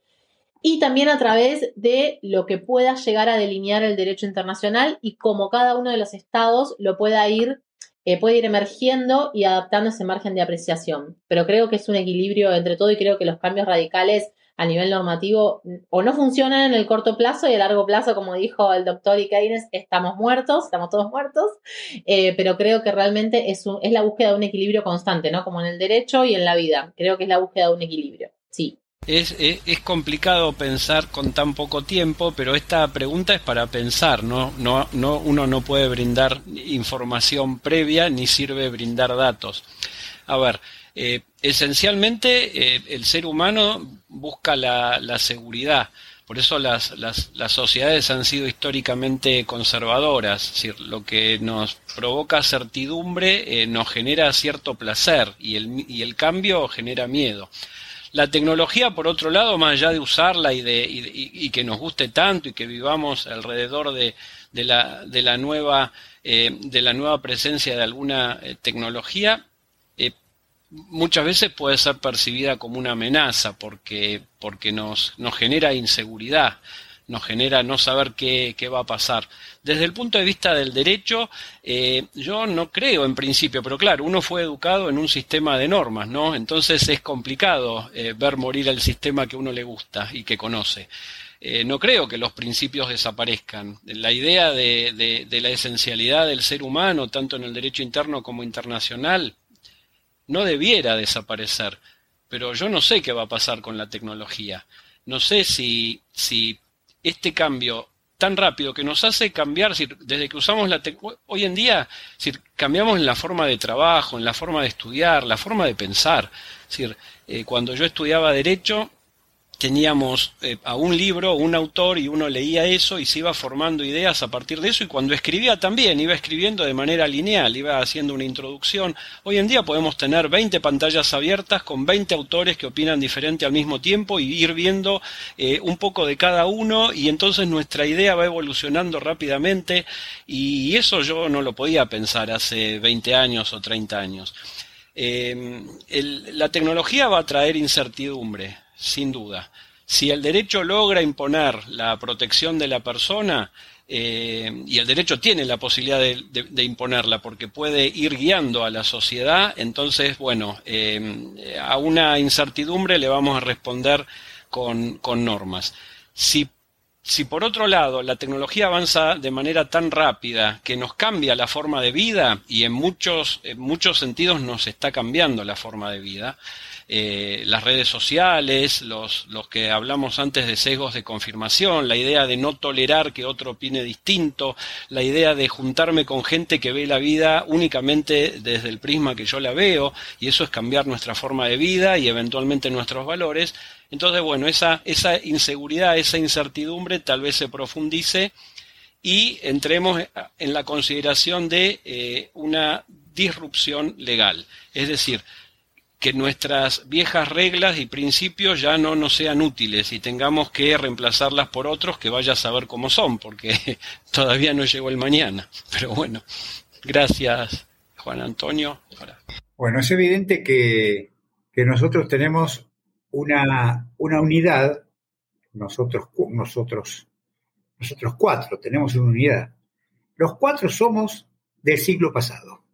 y también a través de lo que pueda llegar a delinear el derecho internacional y cómo cada uno de los estados lo pueda ir, eh, puede ir emergiendo y adaptando ese margen de apreciación. Pero creo que es un equilibrio entre todo y creo que los cambios radicales a nivel normativo o no funcionan en el corto plazo y a largo plazo, como dijo el doctor Icaines, estamos muertos, estamos todos muertos, eh, pero creo que realmente es, es la búsqueda de un equilibrio constante, ¿no? Como en el derecho y en la vida. Creo que es la búsqueda de un equilibrio, sí. Es, complicado pensar con tan poco tiempo, pero esta pregunta es para pensar, ¿no? No, no, uno no puede brindar información previa ni sirve brindar datos. A ver, eh, esencialmente eh, el ser humano busca la, seguridad, por eso las, las, las, sociedades han sido históricamente conservadoras, es decir, lo que nos provoca certidumbre eh, nos genera cierto placer y el cambio genera miedo. La tecnología, por otro lado, más allá de usarla y, de, y, que nos guste tanto y que vivamos alrededor de, la, de, la, nueva, eh, de la nueva presencia de alguna eh, tecnología, eh, muchas veces puede ser percibida como una amenaza porque, porque nos, nos genera inseguridad nos genera no saber qué, qué, va a pasar. Desde el punto de vista del derecho, eh, yo no creo en principio, pero claro, uno fue educado en un sistema de normas, ¿no? Entonces es complicado eh, ver morir el sistema que uno le gusta y que conoce. Eh, no creo que los principios desaparezcan. La idea de, de, de la esencialidad del ser humano, tanto en el derecho interno como internacional, no debiera desaparecer. Pero yo no sé qué va a pasar con la tecnología. No sé si, si este cambio tan rápido que nos hace cambiar, desde que usamos la hoy en día, cambiamos en la forma de trabajo, en la forma de estudiar, la forma de pensar. Eh, cuando yo estudiaba derecho, teníamos eh, a un libro, un autor, y uno leía eso y se iba formando ideas a partir de eso, y cuando escribía también, iba escribiendo de manera lineal, iba haciendo una introducción. Hoy en día podemos tener 20 pantallas abiertas con 20 autores que opinan diferente al mismo tiempo y ir viendo eh, un poco de cada uno, y entonces nuestra idea va evolucionando rápidamente, y eso yo no lo podía pensar hace 20 años o 30 años. Eh, la tecnología va a traer incertidumbre, sin duda. Si el derecho logra imponer la protección de la persona, eh, y el derecho tiene la posibilidad de, imponerla porque puede ir guiando a la sociedad, entonces, bueno, eh, a una incertidumbre le vamos a responder con, normas. Si, si, por otro lado la tecnología avanza de manera tan rápida que nos cambia la forma de vida, y en muchos, en muchos sentidos nos está cambiando la forma de vida, eh, las redes sociales, los, los que hablamos antes de sesgos de confirmación, la idea de no tolerar que otro opine distinto, la idea de juntarme con gente que ve la vida únicamente desde el prisma que yo la veo, y eso es cambiar nuestra forma de vida y eventualmente nuestros valores. Entonces, bueno, esa, esa inseguridad, esa incertidumbre tal vez se profundice y entremos en la consideración de eh, una disrupción legal. Es decir, que nuestras viejas reglas y principios ya no nos sean útiles y tengamos que reemplazarlas por otros que vaya a saber cómo son, porque todavía no llegó el mañana. Pero bueno, gracias Juan Antonio. Bueno, es evidente que que nosotros tenemos una, una unidad, nosotros, nosotros, nosotros cuatro tenemos una unidad. Los cuatro somos del siglo pasado.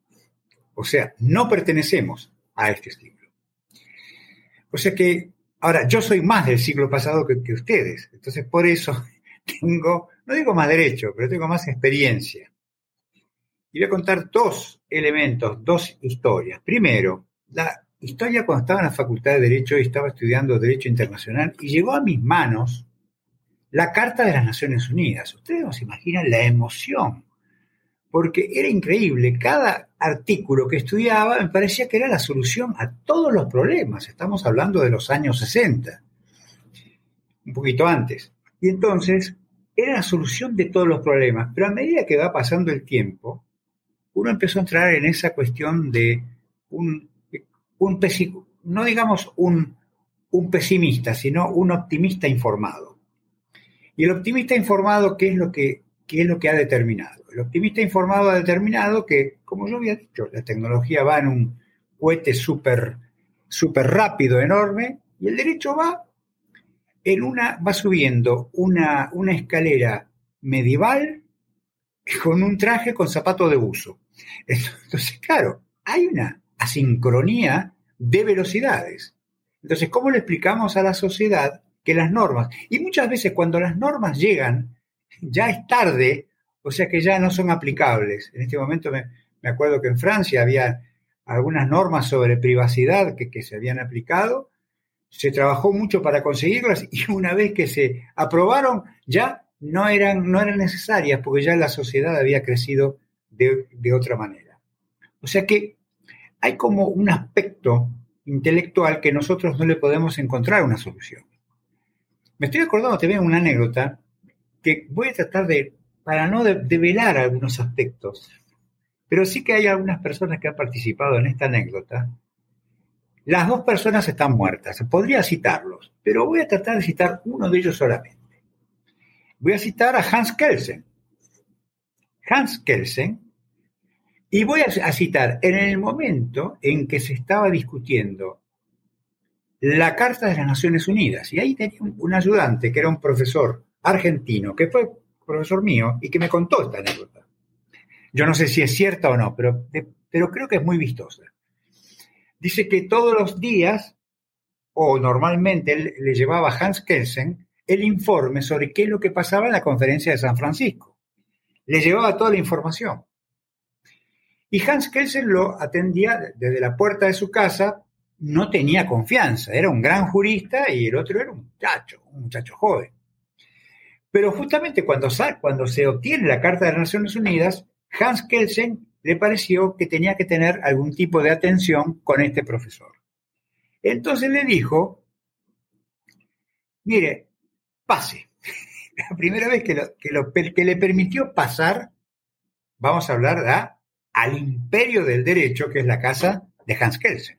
O sea, no pertenecemos a este siglo. O sea que, ahora, yo soy más del siglo pasado que, ustedes. Entonces, por eso tengo, no digo más derecho, pero tengo más experiencia. Y voy a contar dos elementos, dos historias. Primero, la historia cuando estaba en la Facultad de Derecho y estaba estudiando Derecho Internacional y llegó a mis manos la Carta de las Naciones Unidas. Ustedes no se imaginan la emoción, porque era increíble. Cada artículo que estudiaba me parecía que era la solución a todos los problemas. Estamos hablando de los años 60, un poquito antes. Y entonces era la solución de todos los problemas. Pero a medida que va pasando el tiempo, uno empezó a entrar en esa cuestión de un, un no digamos un, un pesimista, sino un optimista informado. Y el optimista informado, ¿qué es lo que, qué es lo que ha determinado? El optimista informado ha determinado que, como yo había dicho, la tecnología va en un cohete súper super rápido, enorme, y el derecho va en una, va subiendo una, una escalera medieval con un traje con zapato de uso. Entonces, claro, hay una asincronía de velocidades. Entonces, ¿cómo le explicamos a la sociedad que las normas, y muchas veces cuando las normas llegan, ya es tarde, o sea que ya no son aplicables. En este momento me, acuerdo que en Francia había algunas normas sobre privacidad que, se habían aplicado, se trabajó mucho para conseguirlas y una vez que se aprobaron ya no eran, no eran necesarias porque ya la sociedad había crecido de, otra manera. O sea que hay como un aspecto intelectual que nosotros no le podemos encontrar una solución. Me estoy acordando también una anécdota que voy a tratar de, para no develar algunos aspectos, pero sí que hay algunas personas que han participado en esta anécdota. Las dos personas están muertas, podría citarlos, pero voy a tratar de citar uno de ellos solamente. Voy a citar a Hans Kelsen. Hans Kelsen y voy a, citar, en el momento en que se estaba discutiendo la Carta de las Naciones Unidas, y ahí tenía un, ayudante que era un profesor argentino, que fue profesor mío y que me contó esta anécdota. Yo no sé si es cierta o no, pero, pero creo que es muy vistosa. Dice que todos los días, o normalmente, él, le llevaba a Hans Kelsen el informe sobre qué es lo que pasaba en la conferencia de San Francisco. Le llevaba toda la información. Y Hans Kelsen lo atendía desde la puerta de su casa, no tenía confianza, era un gran jurista y el otro era un muchacho, un muchacho joven. Pero justamente cuando, se obtiene la Carta de las Naciones Unidas, Hans Kelsen le pareció que tenía que tener algún tipo de atención con este profesor. Entonces le dijo, mire, pase. La primera vez que, le permitió pasar, vamos a hablar de al imperio del derecho, que es la casa de Hans Kelsen.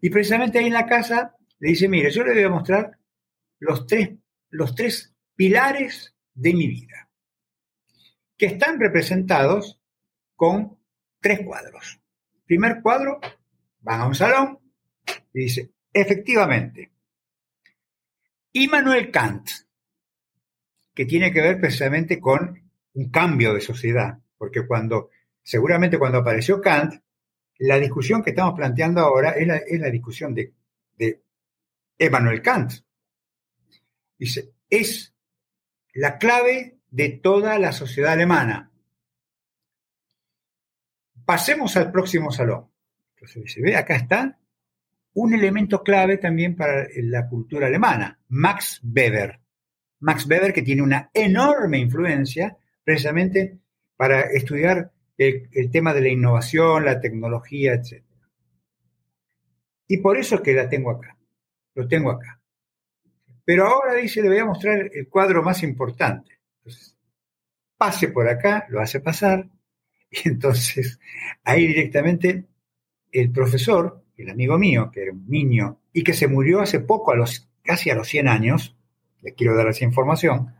Y precisamente ahí en la casa le dice, mire, yo le voy a mostrar los tres, los tres pilares de mi vida, que están representados con tres cuadros. Primer cuadro, van a un salón y dice, efectivamente, Immanuel Kant, que tiene que ver precisamente con un cambio de sociedad, porque cuando seguramente cuando apareció Kant, la discusión que estamos planteando ahora es la, discusión de, de Emmanuel Kant. Dice, es la clave de toda la sociedad alemana. Pasemos al próximo salón. Entonces dice, ve, acá está un elemento clave también para la cultura alemana, Max Weber. Max Weber que tiene una enorme influencia precisamente para estudiar el, tema de la innovación, la tecnología, etc. Y por eso es que la tengo acá, lo tengo acá. Pero ahora dice, le voy a mostrar el cuadro más importante. Pase por acá, lo hace pasar, y entonces ahí directamente el profesor, el amigo mío, que era un niño y que se murió hace poco, a los, casi a los 100 años, le quiero dar esa información,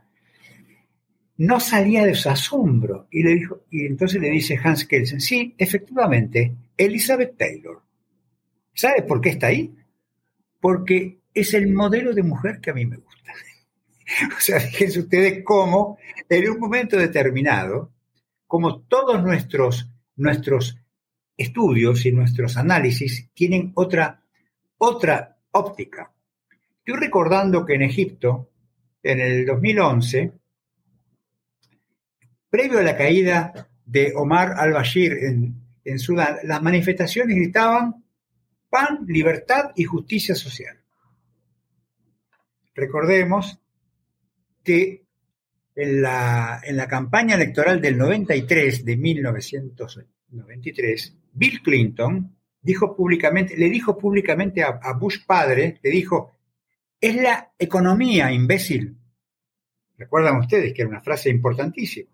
no salía de su asombro y, le dijo, y entonces le dice Hans Kelsen, sí, efectivamente, Elizabeth Taylor. ¿Sabe por qué está ahí? Porque es el modelo de mujer que a mí me gusta. o sea, fíjense ustedes cómo en un momento determinado, como todos nuestros, nuestros estudios y nuestros análisis tienen otra, otra óptica. Estoy recordando que en Egipto, en el 2011, previo a la caída de Omar al-Bashir en, en Sudán, las manifestaciones gritaban pan, libertad y justicia social. Recordemos que en la, en la campaña electoral del 93, de 1993, Bill Clinton dijo públicamente, le dijo públicamente a, Bush padre, le dijo, es la economía, imbécil. Recuerdan ustedes que era una frase importantísima.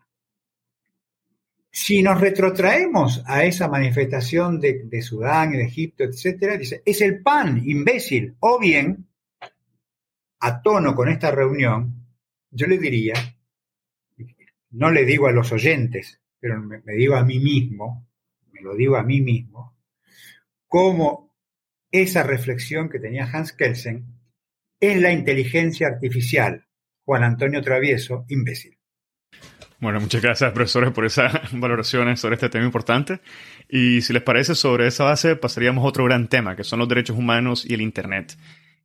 Si nos retrotraemos a esa manifestación de, de Sudán, de Egipto, etcétera, dice, es el pan, imbécil. O bien, a tono con esta reunión, yo le diría, no le digo a los oyentes, pero me, me digo a mí mismo, me lo digo a mí mismo, cómo esa reflexión que tenía Hans Kelsen es la inteligencia artificial, Juan Antonio Travieso, imbécil. Bueno, muchas gracias, profesores, por esas valoraciones sobre este tema importante. Y si les parece, sobre esa base pasaríamos a otro gran tema, que son los derechos humanos y el Internet.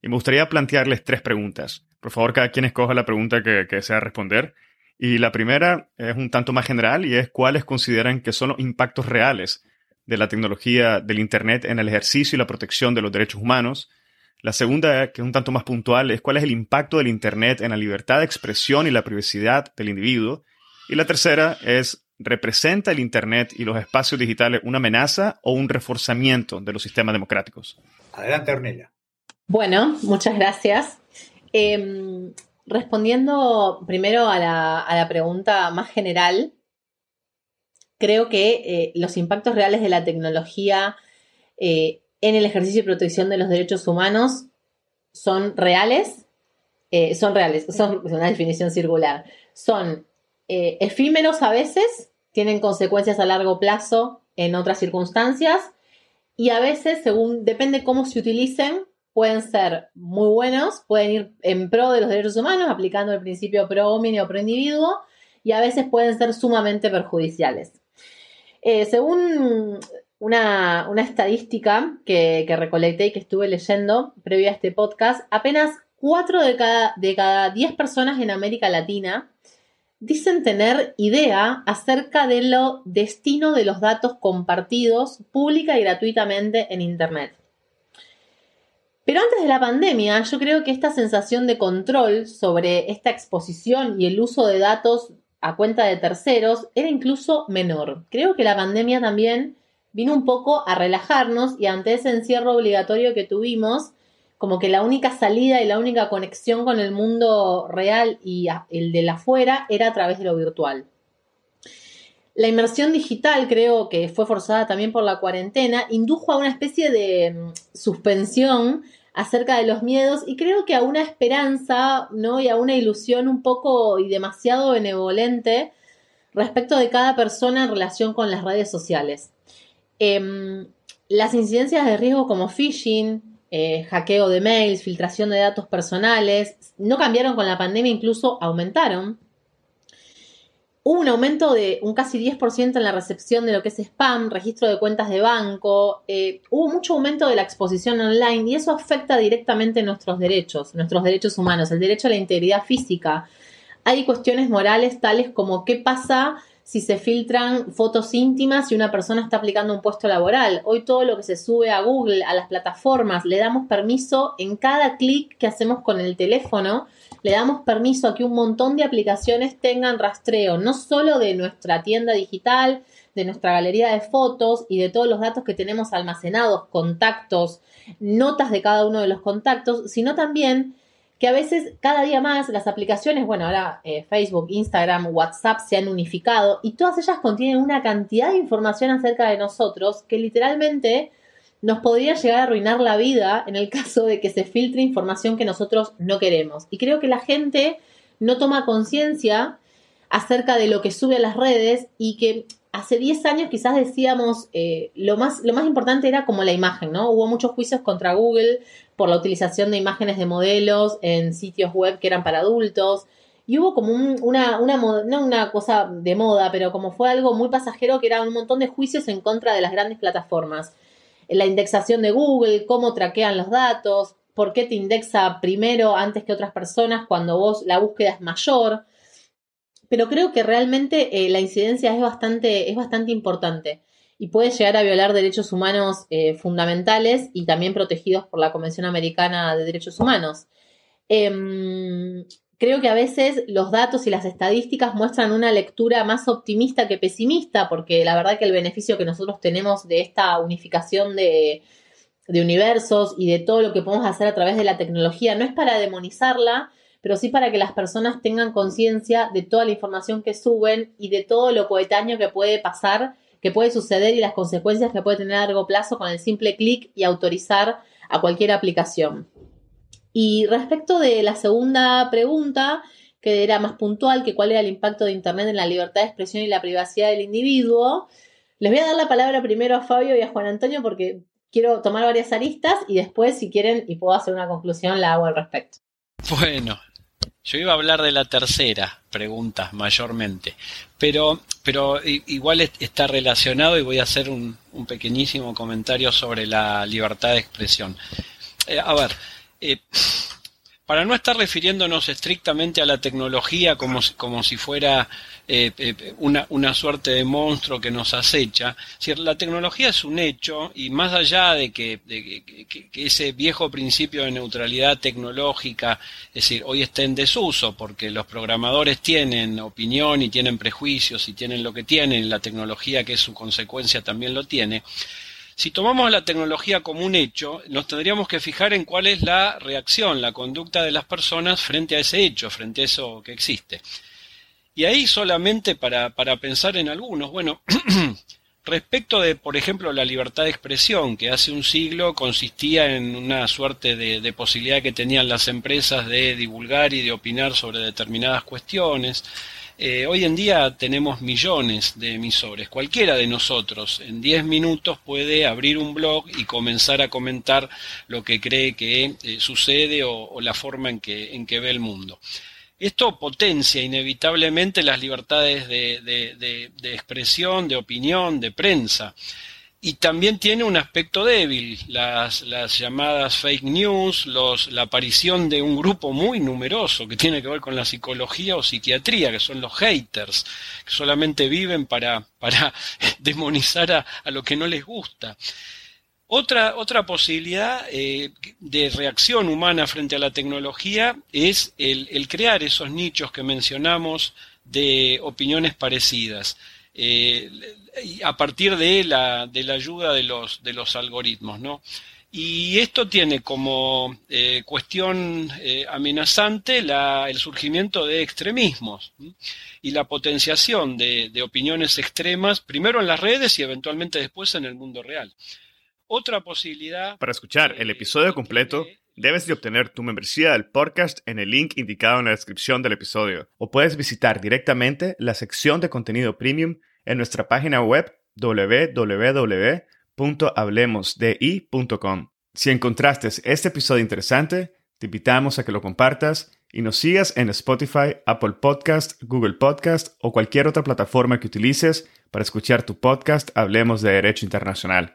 Y me gustaría plantearles tres preguntas. Por favor, cada quien escoja la pregunta que, que desea responder. Y la primera es un tanto más general y es cuáles consideran que son los impactos reales de la tecnología del Internet en el ejercicio y la protección de los derechos humanos. La segunda, que es un tanto más puntual, es cuál es el impacto del Internet en la libertad de expresión y la privacidad del individuo. Y la tercera es, ¿representa el Internet y los espacios digitales una amenaza o un reforzamiento de los sistemas democráticos? Adelante, Ornella. Bueno, muchas gracias. Eh, respondiendo primero a la, a la, pregunta más general, creo que eh, los impactos reales de la tecnología eh, en el ejercicio y protección de los derechos humanos son reales, eh, son reales, son una definición circular, son efímeros a veces, tienen consecuencias a largo plazo en otras circunstancias y a veces, según depende cómo se utilicen, pueden ser muy buenos, pueden ir en pro de los derechos humanos, aplicando el principio pro homine o pro individuo, y a veces pueden ser sumamente perjudiciales. Eh, según una, una estadística que, recolecté y que estuve leyendo previo a este podcast, apenas 4 de cada, de cada 10 personas en América Latina dicen tener idea acerca de lo destino de los datos compartidos pública y gratuitamente en Internet. Pero antes de la pandemia, yo creo que esta sensación de control sobre esta exposición y el uso de datos a cuenta de terceros era incluso menor. Creo que la pandemia también vino un poco a relajarnos y ante ese encierro obligatorio que tuvimos, como que la única salida y la única conexión con el mundo real y el de la afuera era a través de lo virtual. La inmersión digital, creo que fue forzada también por la cuarentena, indujo a una especie de mm, suspensión acerca de los miedos y creo que a una esperanza, ¿no? Y a una ilusión un poco y demasiado benevolente respecto de cada persona en relación con las redes sociales. Eh, las incidencias de riesgo como phishing, eh, hackeo de mails, filtración de datos personales, no cambiaron con la pandemia, incluso aumentaron. Hubo un aumento de un casi 10% en la recepción de lo que es spam, registro de cuentas de banco, eh, hubo mucho aumento de la exposición online y eso afecta directamente nuestros derechos, nuestros derechos humanos, el derecho a la integridad física. Hay cuestiones morales tales como qué pasa si se filtran fotos íntimas y una persona está aplicando un puesto laboral. Hoy todo lo que se sube a Google, a las plataformas, le damos permiso en cada clic que hacemos con el teléfono, le damos permiso a que un montón de aplicaciones tengan rastreo, no solo de nuestra tienda digital, de nuestra galería de fotos y de todos los datos que tenemos almacenados, contactos, notas de cada uno de los contactos, sino también que a veces cada día más las aplicaciones, bueno, ahora eh, Facebook, Instagram, WhatsApp se han unificado y todas ellas contienen una cantidad de información acerca de nosotros que literalmente nos podría llegar a arruinar la vida en el caso de que se filtre información que nosotros no queremos. Y creo que la gente no toma conciencia acerca de lo que sube a las redes y que hace 10 años quizás decíamos, eh, lo, más, lo más importante era como la imagen, ¿no? Hubo muchos juicios contra Google por la utilización de imágenes de modelos en sitios web que eran para adultos. Y hubo como una, una, no una cosa de moda, pero como fue algo muy pasajero que era un montón de juicios en contra de las grandes plataformas. La indexación de Google, cómo traquean los datos, por qué te indexa primero antes que otras personas cuando vos la búsqueda es mayor. Pero creo que realmente eh, la incidencia es bastante, es bastante importante y puede llegar a violar derechos humanos eh, fundamentales y también protegidos por la Convención Americana de Derechos Humanos. Em, creo que a veces los datos y las estadísticas muestran una lectura más optimista que pesimista, porque la verdad que el beneficio que nosotros tenemos de esta unificación de, de universos y de todo lo que podemos hacer a través de la tecnología no es para demonizarla, pero sí para que las personas tengan conciencia de toda la información que suben y de todo lo coetáneo que puede pasar que puede suceder y las consecuencias que puede tener a largo plazo con el simple clic y autorizar a cualquier aplicación. Y respecto de la segunda pregunta, que era más puntual, que cuál era el impacto de Internet en la libertad de expresión y la privacidad del individuo, les voy a dar la palabra primero a Fabio y a Juan Antonio porque quiero tomar varias aristas y después, si quieren y puedo hacer una conclusión, la hago al respecto. Bueno, yo iba a hablar de la tercera pregunta mayormente, pero, pero igual está relacionado y voy a hacer un, pequeñísimo comentario sobre la libertad de expresión. Eh, a ver, eh, para no estar refiriéndonos estrictamente a la tecnología como, como si fuera eh, eh, una, una, suerte de monstruo que nos acecha, si la tecnología es un hecho y más allá de, que, ese viejo principio de neutralidad tecnológica, es decir, hoy está en desuso porque los programadores tienen opinión y tienen prejuicios y tienen lo que tienen, la tecnología que es su consecuencia también lo tiene, si tomamos la tecnología como un hecho, nos tendríamos que fijar en cuál es la reacción, la conducta de las personas frente a ese hecho, frente a eso que existe. Y ahí solamente para, pensar en algunos, bueno, respecto de, por ejemplo, la libertad de expresión, que hace un siglo consistía en una suerte de, posibilidad que tenían las empresas de divulgar y de opinar sobre determinadas cuestiones, eh, hoy en día tenemos millones de emisores. Cualquiera de nosotros en 10 minutos puede abrir un blog y comenzar a comentar lo que cree que eh, sucede o, la forma en que ve el mundo. Esto potencia inevitablemente las libertades de, expresión, de opinión, de prensa y también tiene un aspecto débil, las, las llamadas fake news, la aparición de un grupo muy numeroso que tiene que ver con la psicología o psiquiatría, que son los haters, que solamente viven para, para demonizar a, a lo que no les gusta. Otra, otra posibilidad eh, de reacción humana frente a la tecnología es el, crear esos nichos que mencionamos de opiniones parecidas. Eh, a partir de la, de la ayuda de los, de los algoritmos, ¿no? Y esto tiene como eh, cuestión eh, amenazante el surgimiento de extremismos y la potenciación de, opiniones extremas, primero en las redes y eventualmente después en el mundo real. Otra posibilidad... Para escuchar el episodio completo, debes de obtener tu membresía del podcast en el link indicado en la descripción del episodio, o puedes visitar directamente la sección de contenido premium en nuestra página web www.hablemosdi.com. Si encontraste este episodio interesante, te invitamos a que lo compartas y nos sigas en Spotify, Apple Podcast, Google Podcast o cualquier otra plataforma que utilices para escuchar tu podcast Hablemos de Derecho Internacional,